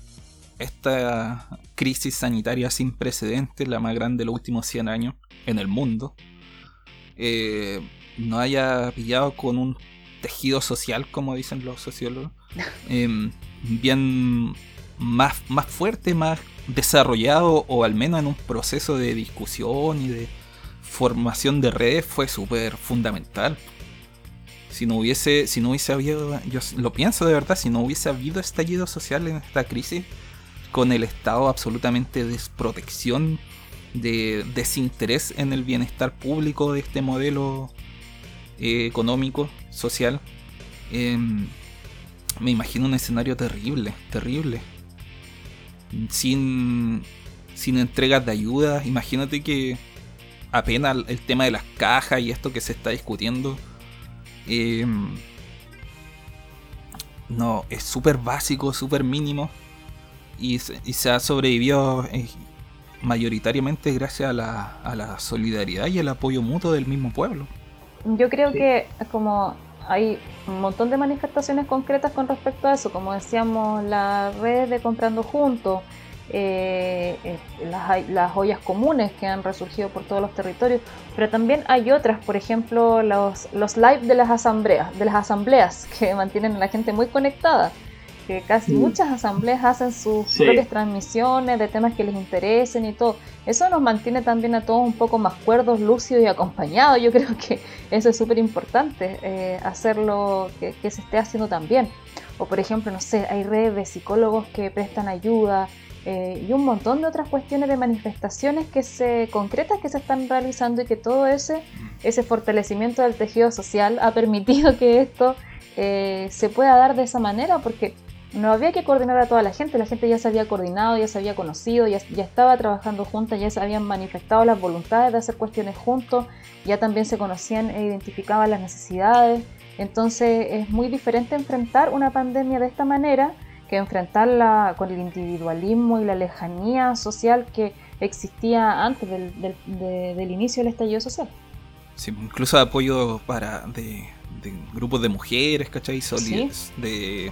esta crisis sanitaria sin precedentes, la más grande de los últimos 100 años en el mundo, eh, no haya pillado con un tejido social, como dicen los sociólogos, em, bien más, más fuerte, más desarrollado, o al menos en un proceso de discusión y de formación de redes, fue súper fundamental. Si no hubiese, si no hubiese habido, yo lo pienso de verdad, si no hubiese habido estallido social en esta crisis, con el Estado absolutamente desprotección, de desinterés en el bienestar público de este modelo eh, económico, social. Em, me imagino un escenario terrible, terrible. Sin, sin entregas de ayuda, imagínate que apenas el tema de las cajas y esto que se está discutiendo. Em, no, es súper básico, súper mínimo y, se ha sobrevivido eh, mayoritariamente gracias a la, a la solidaridad y el apoyo mutuo del mismo pueblo. Yo creo que como hay un montón de manifestaciones concretas con respecto a eso, como decíamos, la red de comprando juntos, eh, las, las, ollas comunes que han resurgido por todos los territorios, pero también hay otras, por ejemplo, los, los live de las asambleas, de las asambleas que mantienen a la gente muy conectada que casi Mm. muchas asambleas hacen sus Sí. propias transmisiones de temas que les interesen y todo. Eso nos mantiene también a todos un poco más cuerdos, lúcidos y acompañados. Yo creo que eso es súper importante, eh, hacerlo que, que se esté haciendo también. O por ejemplo, no sé, hay redes de psicólogos que prestan ayuda eh, y un montón de otras cuestiones de manifestaciones que se concretas que se están realizando y que todo ese, ese fortalecimiento del tejido social ha permitido que esto eh, se pueda dar de esa manera porque no había que coordinar a toda la gente, la gente ya se había coordinado, ya se había conocido, ya, ya estaba trabajando juntas, ya se habían manifestado las voluntades de hacer cuestiones juntos, ya también se conocían e identificaban las necesidades. Entonces es muy diferente enfrentar una pandemia de esta manera que enfrentarla con el individualismo y la lejanía social que existía antes del, del- de- del inicio del estallido social. Sí, incluso apoyo para de, de grupos de mujeres, ¿cachai? Soli- De,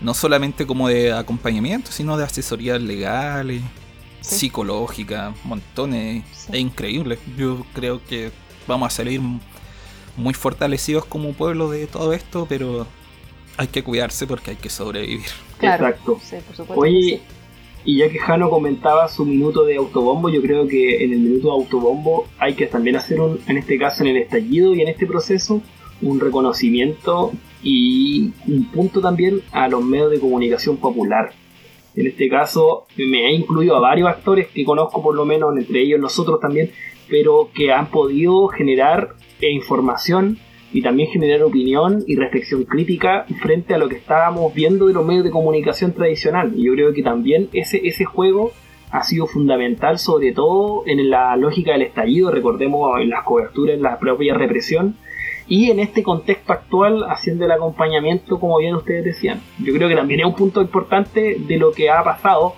no solamente como de acompañamiento, sino de asesorías legales, Sí. psicológicas, montones. Sí. Es increíble. Yo creo que vamos a salir muy fortalecidos como pueblo de todo esto, pero hay que cuidarse porque hay que sobrevivir. Claro, Exacto. sí, por supuesto que Oye, y ya que Jano comentaba su minuto de autobombo, yo creo que en el minuto de autobombo hay que también hacer un, en este caso en el estallido y en este proceso, un reconocimiento y un punto también a los medios de comunicación popular. En este caso me ha incluido a varios actores que conozco por lo menos, entre ellos nosotros también, pero que han podido generar información y también generar opinión y reflexión crítica frente a lo que estábamos viendo de los medios de comunicación tradicional. Y yo creo que también ese, ese juego ha sido fundamental, sobre todo en la lógica del estallido, recordemos en las coberturas, en la propia represión, y en este contexto actual haciendo el acompañamiento, como bien ustedes decían. Yo creo que también es un punto importante de lo que ha pasado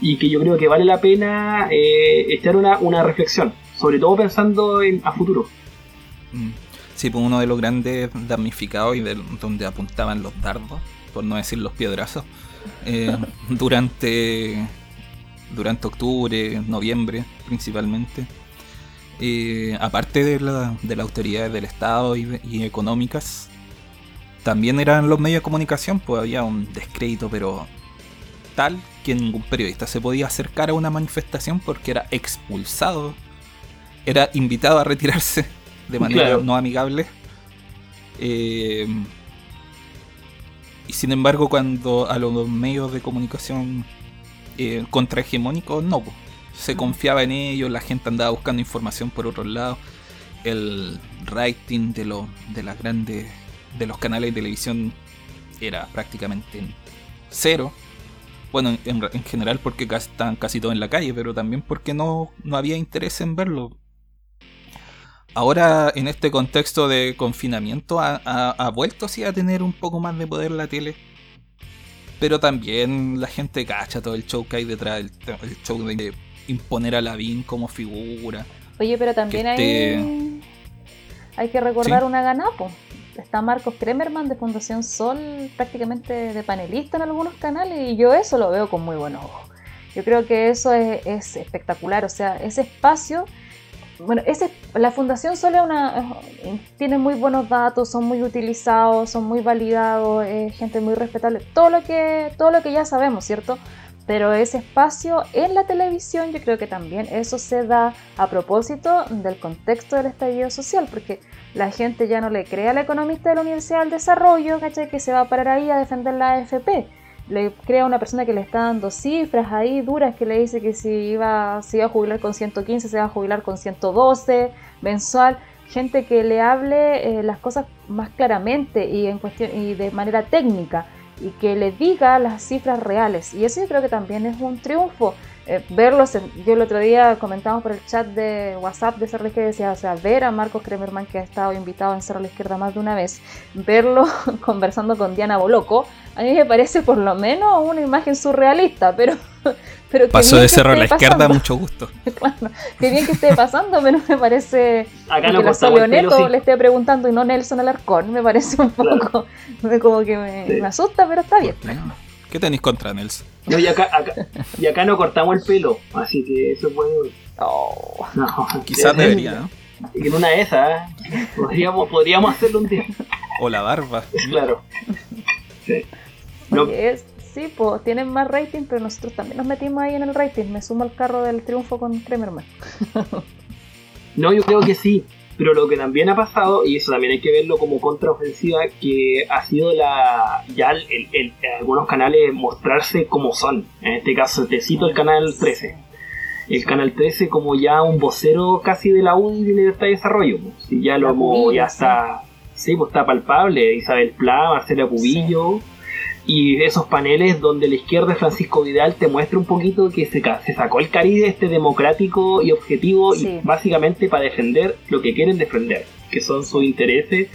y que yo creo que vale la pena eh, echar una, una reflexión, sobre todo pensando en, a futuro. Mm. Sí, pues uno de los grandes damnificados y de donde apuntaban los dardos, por no decir los piedrazos, eh, durante, durante octubre, noviembre principalmente. Eh, aparte de, la, de las autoridades del Estado y, y económicas, también eran los medios de comunicación, pues había un descrédito, pero tal que ningún periodista se podía acercar a una manifestación porque era expulsado, era invitado a retirarse de manera Claro. no amigable. Eh, y sin embargo, cuando a los medios de comunicación eh, contrahegemónicos, no. Se confiaba en ellos, la gente andaba buscando información por otros lados. El rating de, los de las grandes de los canales de televisión era prácticamente cero. Bueno, en, en- en general porque casi, estaban casi todos en la calle, pero también porque no, no había interés en verlo. Ahora, en este contexto de confinamiento, ha, ha- ha vuelto sí a tener un poco más de poder la tele. Pero también la gente cacha todo el show que hay detrás, el, el show de imponer a Lavín como figura. Oye, pero también hay, hay que recordar Sí. una ganapo. Está Marcos Kremerman de Fundación Sol prácticamente de panelista en algunos canales y yo eso lo veo con muy buenos ojos. Yo creo que eso es, es espectacular, o sea, ese espacio, bueno, ese, la Fundación Sol es una, tiene muy buenos datos, son muy utilizados, son muy validados, es gente muy respetable, todo lo que, todo lo que ya sabemos, ¿cierto? Pero ese espacio en la televisión, yo creo que también eso se da a propósito del contexto del estallido social, porque la gente ya no le cree a la economista de la Universidad del Desarrollo, ¿cachai? Que se va a parar ahí a defender la AFP. Le crea a una persona que le está dando cifras ahí duras, que le dice que si iba, si iba a jubilar con 115, se va a jubilar con 112 mensual. Gente que le hable eh, las cosas más claramente y, en cuestión, y de manera técnica y que le diga las cifras reales. Y eso yo creo que también es un triunfo. Eh, verlos, yo el otro día comentamos por el chat de WhatsApp de Cerro Izquierda, decía, o sea, ver a Marcos Kremerman, que ha estado invitado en Cerro la Izquierda más de una vez, verlo conversando con Diana Boloco, a mí me parece por lo menos una imagen surrealista, pero... pero Paso de cerro a la izquierda, mucho gusto. Claro, qué bien que esté pasando, pero me parece Acá que pelo, Neto sí. le esté preguntando y no Nelson Alarcón, me parece un poco como que me, Sí. me asusta, pero está bien. ¿Qué tenéis contra Nels? No, y acá, acá- y acá no cortamos el pelo, así que eso es bueno. Oh, No, Quizás debería, ¿no? Y en una de esas, ¿eh? podríamos, podríamos hacerlo un día. O la barba. Claro. Sí. No. Es, sí, pues tienen más rating, pero nosotros también nos metimos ahí en el rating. Me sumo al carro del triunfo con Kremerman. No, yo creo que sí. Pero lo que también ha pasado, y eso también hay que verlo como contraofensiva, que ha sido la ya el, el- algunos canales mostrarse como son. En este caso, te cito el canal 13. El canal 13 como ya un vocero casi de la UDI de Libertad y Desarrollo. Si ya lo ya está, sí, pues está palpable. Isabel Pla, Marcela Cubillo. Y esos paneles donde la izquierda de Francisco Vidal te muestra un poquito que se, se sacó el cariz este democrático y objetivo Sí. y básicamente para defender lo que quieren defender, que son sus intereses.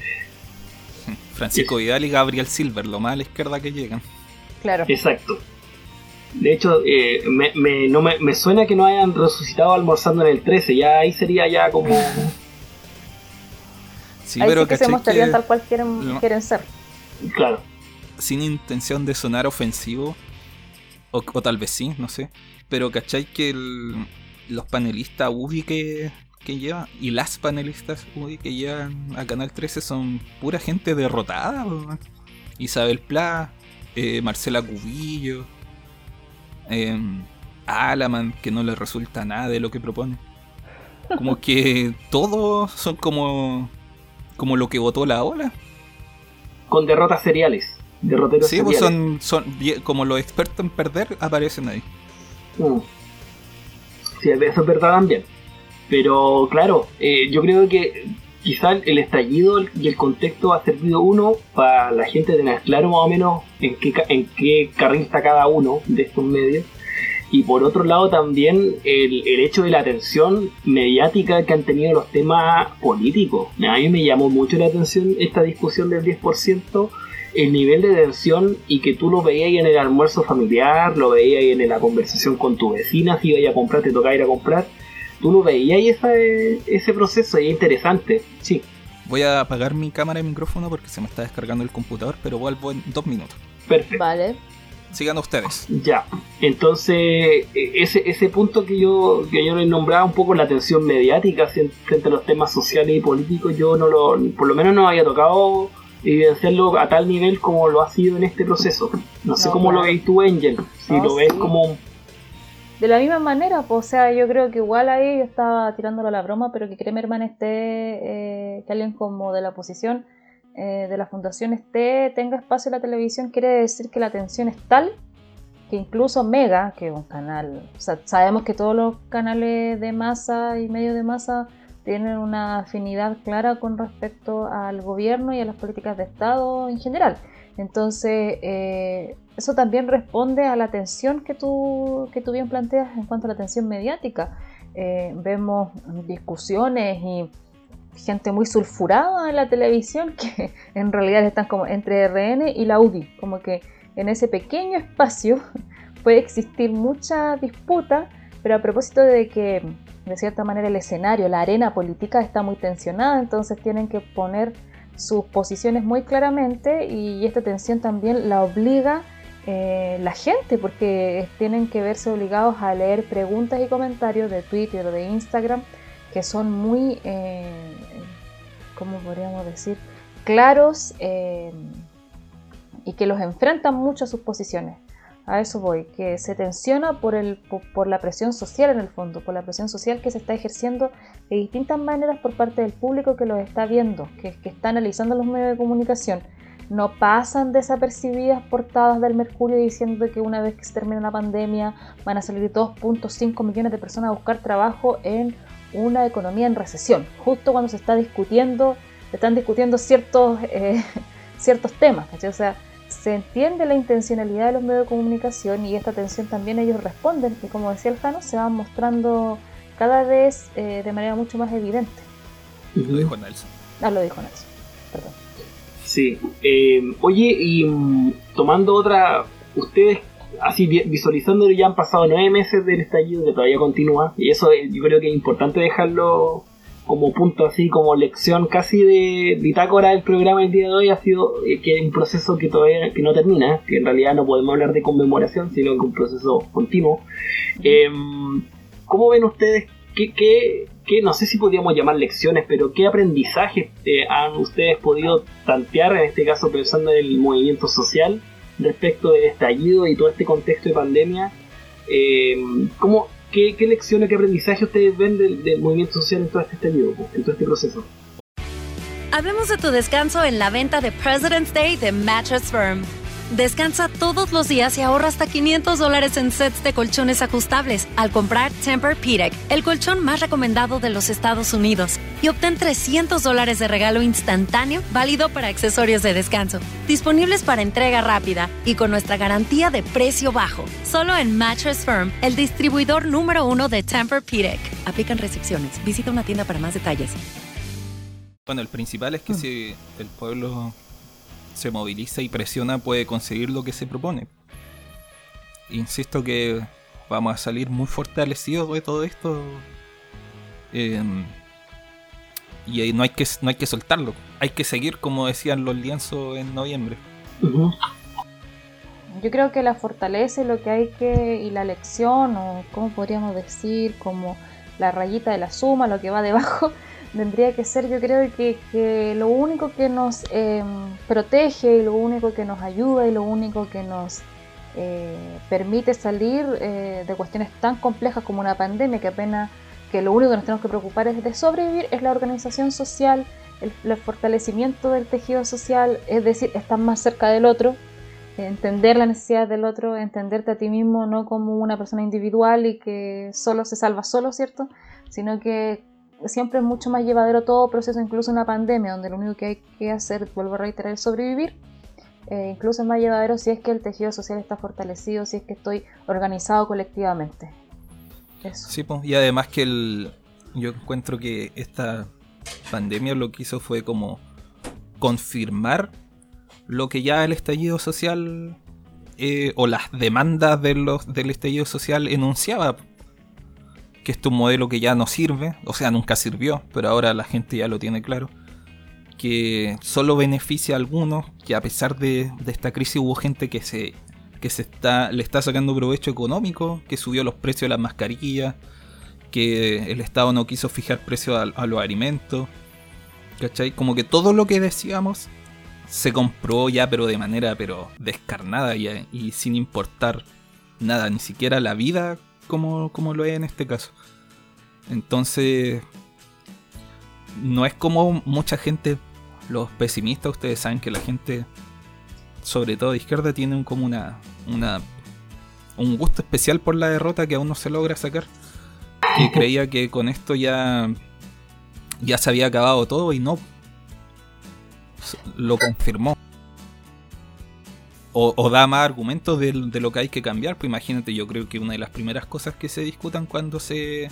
Francisco Vidal y Gabriel Silver, lo más a la izquierda que llegan. Claro. Exacto. De hecho, eh, me, me- no me, me suena que no hayan resucitado almorzando en el 13, ya ahí sería ya como... Sí, Ahí pero sí que se ¿cachai mostrarían que tal cual quieren, No. quieren ser. Claro. Sin intención de sonar ofensivo, o, tal vez sí, no sé, pero ¿cachai que los panelistas UDI que, que llevan, y las panelistas UDI que llevan a Canal 13 son pura gente derrotada? Isabel Pla, eh, Marcela Cubillo, em, Alaman, que no le resulta nada de lo que propone. Como que todos son como, como lo que votó la ola. Con derrotas seriales. Derroteros Sí, pues son, son como los expertos en perder aparecen ahí. Mm. Sí, eso es verdad también. Pero claro, eh, yo creo que quizá el estallido y el contexto ha servido uno para la gente tener claro más o menos en qué, en qué carril está cada uno de estos medios. Y por otro lado también el, el hecho de la atención mediática que han tenido los temas políticos. A mí me llamó mucho la atención esta discusión del 10%, el nivel de tensión y que tú lo veías ahí en el almuerzo familiar, lo veías ahí en la conversación con tu vecina, si ibas a comprar, te tocaba ir a comprar. Tú lo veías ahí ese, ese proceso y es interesante. Sí, Voy a apagar mi cámara y micrófono porque se me está descargando el computador, pero vuelvo en dos minutos. perfecto. Vale. Sigan ustedes. Ya, entonces e- ese, ese punto que yo, que yo le nombraba un poco la atención mediática frente frente a los temas sociales y políticos, yo no lo, por lo menos no había tocado evidenciarlo a tal nivel como lo ha sido en este proceso. No sé No, cómo lo veis tú, Angel, si No, lo ves sí. como un- De la misma manera, pues, o sea, yo creo que igual ahí yo estaba tirándolo a la broma, pero que Kremerman esté, eh, que alguien como de la oposición eh, de la fundación esté, tenga espacio en la televisión, quiere decir que la atención es tal que incluso Mega, que es un canal, o sea, sabemos que todos los canales de masa y medios de masa tienen una afinidad clara con respecto al gobierno y a las políticas de Estado en general. Entonces, eh, eso también responde a la atención que tú, que tú bien planteas en cuanto a la atención mediática. Eh, vemos discusiones y gente muy sulfurada en la televisión que en realidad están como entre RN y la UDI, como que en ese pequeño espacio puede existir mucha disputa, pero a propósito de que de cierta manera el escenario, la arena política está muy tensionada, entonces tienen que poner sus posiciones muy claramente y esta tensión también la obliga eh, la gente porque tienen que verse obligados a leer preguntas y comentarios de Twitter o de Instagram que son muy, eh, ¿cómo podríamos decir? Claros eh, y que los enfrentan mucho a sus posiciones. A eso voy, que se tensiona por, el, por, la presión social en el fondo, por la presión social que se está ejerciendo de distintas maneras por parte del público que los está viendo, que, está analizando los medios de comunicación. No pasan desapercibidas portadas del Mercurio diciendo que una vez que se termine la pandemia van a salir 2.5 millones de personas a buscar trabajo en una economía en recesión, justo cuando se está discutiendo, se están discutiendo ciertos, eh, ciertos temas, se entiende la intencionalidad de los medios de comunicación y esta atención también ellos responden y como decía el Jano, se van mostrando cada vez eh, de manera mucho más evidente. Lo dijo Nelson. Ah, lo dijo Nelson, perdón. Sí. Eh, oye, y mm, tomando otra, ustedes así vi- visualizando ya han pasado nueve meses del estallido que todavía continúa y eso eh, yo creo que es importante dejarlo como punto así como lección casi de bitácora del programa el día de hoy ha sido eh, que es un proceso que todavía que no termina que en realidad no podemos hablar de conmemoración sino que un proceso continuo Eh, ¿cómo ven ustedes qué, qué, qué- no sé si podríamos llamar lecciones pero qué aprendizajes eh, han ustedes podido tantear en este caso pensando en el movimiento social respecto del estallido y todo este contexto de pandemia. Eh, ¿cómo, qué, ¿Qué lecciones, qué aprendizaje ustedes ven del, movimiento social en todo este estallido, en todo este proceso? Hablemos de tu descanso en la venta de President's Day de Mattress Firm. Descansa todos los días y ahorra hasta 500 dólares en sets de colchones ajustables al comprar Tempur-Pedic, el colchón más recomendado de los Estados Unidos. Y obtén 300 dólares de regalo instantáneo válido para accesorios de descanso. Disponibles para entrega rápida y con nuestra garantía de precio bajo. Solo en Mattress Firm, el distribuidor número uno de Tempur-Pedic. Aplican restricciones. Visita una tienda para más detalles. Bueno, el principal es que si el pueblo se moviliza y presiona puede conseguir lo que se propone. Insisto que vamos a salir muy fortalecidos de todo esto. Eh, y no hay, que, no hay que soltarlo. Hay que seguir como decían los lienzos en noviembre. Yo creo que la fortaleza y lo que hay que, y la lección, o como podríamos decir, como la rayita de la suma, lo que va debajo, tendría que ser, yo creo que, que lo único que nos eh, protege y lo único que nos ayuda y lo único que nos eh, permite salir eh, de cuestiones tan complejas como una pandemia, que apenas que lo único que nos tenemos que preocupar es de sobrevivir, es la organización social, el, el fortalecimiento del tejido social, es decir, estar más cerca del otro, entender la necesidad del otro, entenderte a ti mismo no como una persona individual y que solo se salva solo, ¿cierto? Sino que siempre es mucho más llevadero todo proceso, incluso una pandemia, donde lo único que hay que hacer, vuelvo a reiterar, es sobrevivir. Eh, incluso es más llevadero si es que el tejido social está fortalecido, si es que estoy organizado colectivamente. Eso. Sí, pues, y además que el, yo encuentro que esta pandemia lo que hizo fue como confirmar lo que ya el estallido social eh, o las demandas de los, del estallido social enunciaba que este es un modelo que ya no sirve, o sea, nunca sirvió, pero ahora la gente ya lo tiene claro, que solo beneficia a algunos, que a pesar de, esta crisis hubo gente que se que se está le está sacando provecho económico, que subió los precios de las mascarillas, que el Estado no quiso fijar precios a, los alimentos, ¿cachai? Como que todo lo que decíamos se comprobó ya, pero de manera pero descarnada y sin importar nada, ni siquiera la vida como, como lo es en este caso. Entonces, no es como mucha gente, los pesimistas, ustedes saben que la gente, sobre todo de izquierda, tienen como una, una un gusto especial por la derrota que aún no se logra sacar. Que creía que con esto ya, ya se había acabado todo y no. Lo confirmó. O, o, da más argumentos de, de, lo que hay que cambiar. Pues imagínate, yo creo que una de las primeras cosas que se discutan cuando se,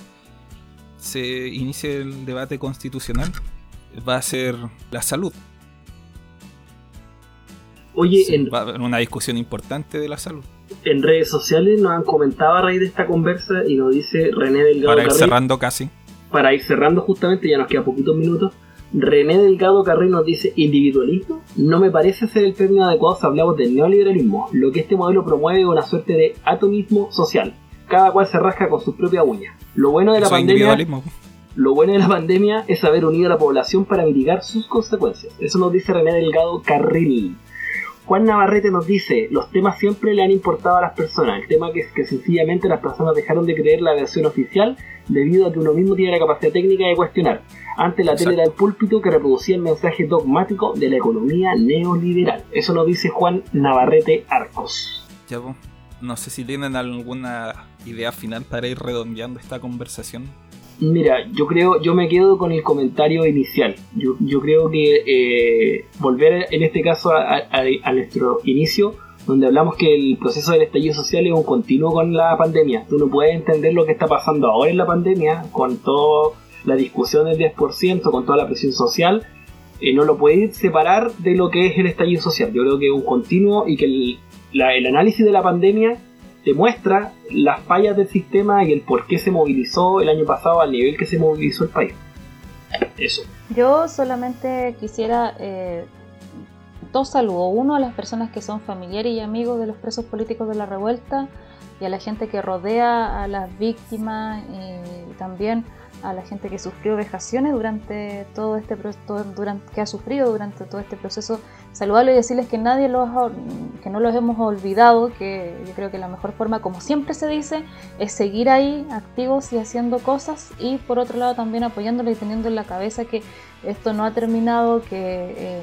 se inicie el debate constitucional va a ser la salud. Oye, sí, en, va a haber una discusión importante de la salud. En redes sociales nos han comentado a raíz de esta conversa y nos dice René Delgado. Para ir Carril, cerrando casi. Para ir cerrando justamente, ya nos queda poquitos minutos. René Delgado Carril nos dice, individualismo no me parece ser el término adecuado si hablamos del neoliberalismo. Lo que este modelo promueve es una suerte de atomismo social. Cada cual se rasca con sus propias uñas. Lo bueno de la Eso pandemia... Lo bueno de la pandemia es haber unido a la población para mitigar sus consecuencias. Eso nos dice René Delgado Carril. Juan Navarrete nos dice, los temas siempre le han importado a las personas. El tema que es que sencillamente las personas dejaron de creer la versión oficial debido a que uno mismo tiene la capacidad técnica de cuestionar. Antes la tele era el púlpito que reproducía el mensaje dogmático de la economía neoliberal. Eso nos dice Juan Navarrete Arcos. Ya, pues, no sé si tienen alguna idea final para ir redondeando esta conversación. Mira, yo creo, yo me quedo con el comentario inicial. Yo, yo creo que eh, volver en este caso a, nuestro inicio, donde hablamos que el proceso del estallido social es un continuo con la pandemia. Tú no puedes entender lo que está pasando ahora en la pandemia, con toda la discusión del 10%, con toda la presión social, eh, no lo puedes separar de lo que es el estallido social. Yo creo que es un continuo y que el, la, el análisis de la pandemia demuestra las fallas del sistema y el por qué se movilizó el año pasado al nivel que se movilizó el país. Eso. Yo solamente quisiera eh, dos saludos. Uno a las personas que son familiares y amigos de los presos políticos de la revuelta y a la gente que rodea a las víctimas y también a la gente que sufrió vejaciones durante todo este todo, durante, que ha sufrido durante todo este proceso saludarlo y decirles que nadie los que no los hemos olvidado, que yo creo que la mejor forma, como siempre se dice, es seguir ahí activos y haciendo cosas y por otro lado también apoyándolo y teniendo en la cabeza que esto no ha terminado, que eh,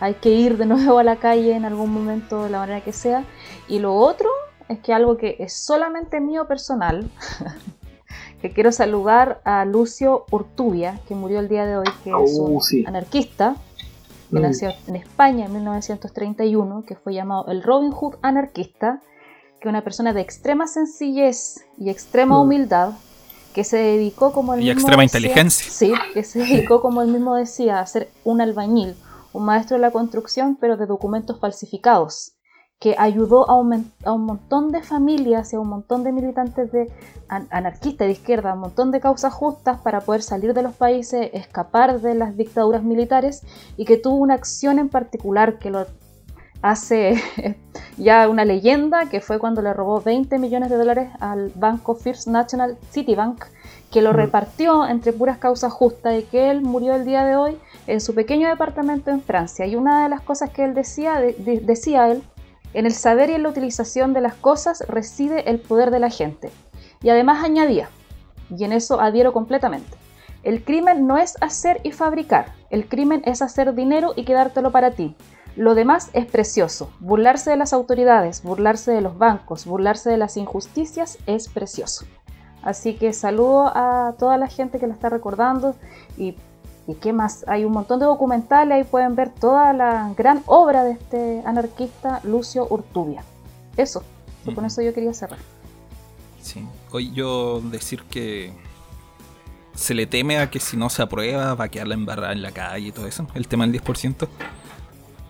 hay que ir de nuevo a la calle en algún momento de la manera que sea. Y lo otro es que algo que es solamente mío personal, que quiero saludar a Lucio Urtubia, que murió el día de hoy, que es un Uh, anarquista, que Mm. nació en España en 1931, que fue llamado el Robin Hood anarquista, que es una persona de extrema sencillez y extrema Mm. humildad, que se dedicó como el Y mismo extrema decía- inteligencia. Sí, que se dedicó como él mismo decía a ser un albañil, un maestro de la construcción, pero de documentos falsificados, que ayudó a un, men- a un montón de familias y a un montón de militantes de an- anarquistas de izquierda, a un montón de causas justas para poder salir de los países, escapar de las dictaduras militares y que tuvo una acción en particular que lo hace ya una leyenda, que fue cuando le robó 20 millones de dólares al banco First National Citibank, que lo Mm. repartió entre puras causas justas y que él murió el día de hoy en su pequeño departamento en Francia. Y una de las cosas que él decía, de- de- decía él, en el saber y en la utilización de las cosas reside el poder de la gente. Y además añadía, y en eso adhiero completamente, el crimen no es hacer y fabricar, el crimen es hacer dinero y quedártelo para ti. Lo demás es precioso. Burlarse de las autoridades, burlarse de los bancos, burlarse de las injusticias es precioso. Así que saludo a toda la gente que lo está recordando y, y qué más. Hay un montón de documentales, ahí pueden ver toda la gran obra de este anarquista Lucio Urtubia. Eso, con Ujú. eso yo quería cerrar. Sí. Hoy yo decir que se le teme a que si no se aprueba va a quedar la embarrada en la calle y todo eso, el tema del 10%.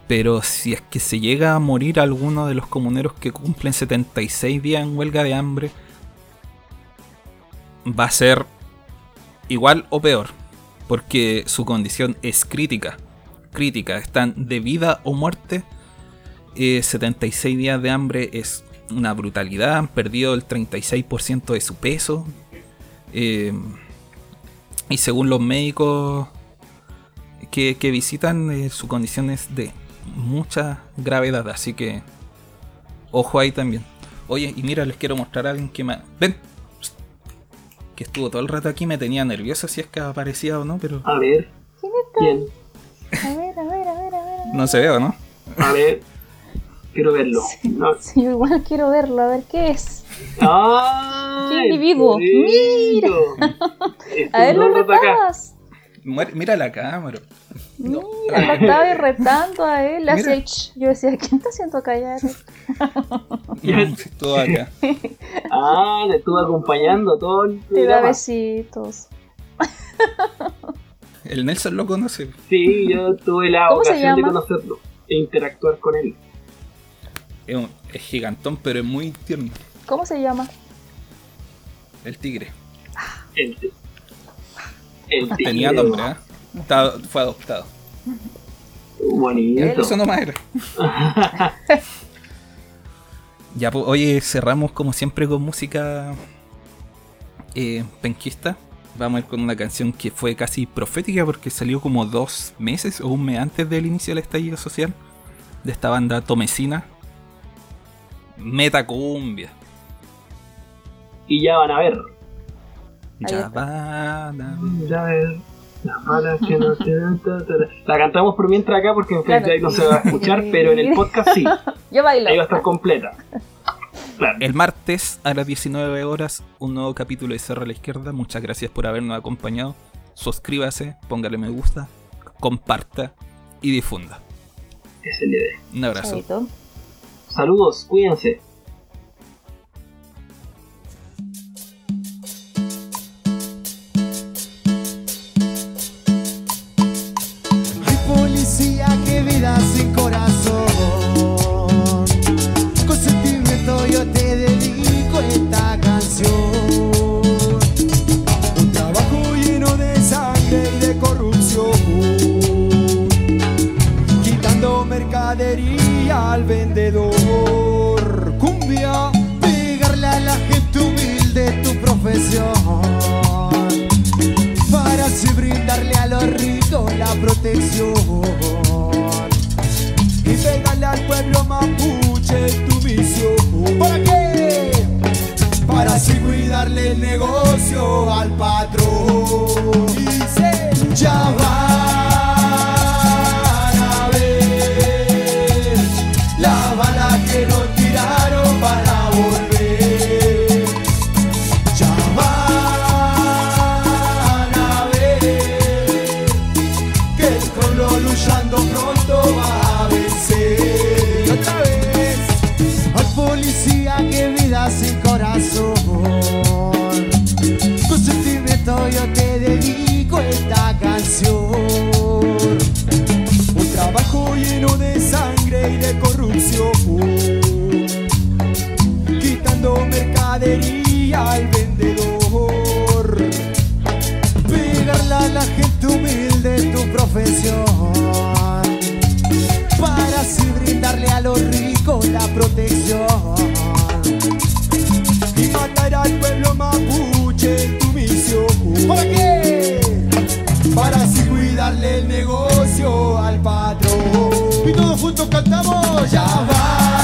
Pero si es que se llega a morir alguno de los comuneros que cumplen 76 días en huelga de hambre, va a ser igual o peor, porque su condición es crítica. Crítica, están de vida o muerte. Eh, 76 días de hambre es una brutalidad, han perdido el 36% de su peso. Eh, y según los médicos que, que visitan, eh, su condición es de mucha gravedad, así que ojo ahí también. Oye, y mira, les quiero mostrar a alguien que me... Ven. Que estuvo todo el rato aquí, me tenía nervioso si es que aparecía o no, pero A ver. ¿Quién? A ver, a ver, a ver, a ver. no se ve, ¿o ¿no? A ver. Quiero verlo. No. Sí, yo igual quiero verlo, a ver qué es. ¡Ah! ¡Qué individuo! ¡Mira! A ver, lo retabas. Muere- Mira la cámara. No. Mira, lo estaba ahí retando a él. le Mira. Yo decía, ¿quién está haciendo callar? Todo acá. Ah, te estuve acompañando todo el Te da besitos. El Nelson lo conoce. Sí, yo tuve la ¿Cómo se ocasión de conocerlo e interactuar con él. Es, un- es gigantón, pero es muy tierno. ¿Cómo se llama? El tigre. El, el. Tenía nombre, ¿eh? Fue adoptado. Bonito. Eso nomás era. ya, pues, oye, cerramos como siempre con música eh, penquista. Vamos a ir con una canción que fue casi profética porque salió como dos meses o un mes antes del inicio del estallido social de esta banda tomesina. Metacumbia. Y ya van a ver. Ya van. Ya ver. Las balas que no tienen ta, ta, ta. La cantamos por mientras acá porque en Claro. Facebook no se va a escuchar, pero en el podcast sí. Yo bailo. Ahí va a estar completa. Claro. El martes a las 19 horas, un nuevo capítulo de Cerro a la Izquierda. Muchas gracias por habernos acompañado. Suscríbase, póngale me gusta, comparta y difunda. Es idea. Un abrazo. Saludos, cuídense. la protección y pégale al pueblo mapuche tu misión. ¿Para qué? Para así cuidarle el negocio al patrón. Dice, ya va. Juntos cantamos. Ya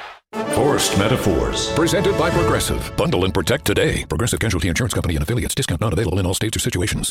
Forced Metaphors. Presented by Progressive. Bundle and protect today. Progressive Casualty Insurance Company and affiliates. Discount not available in all states or situations.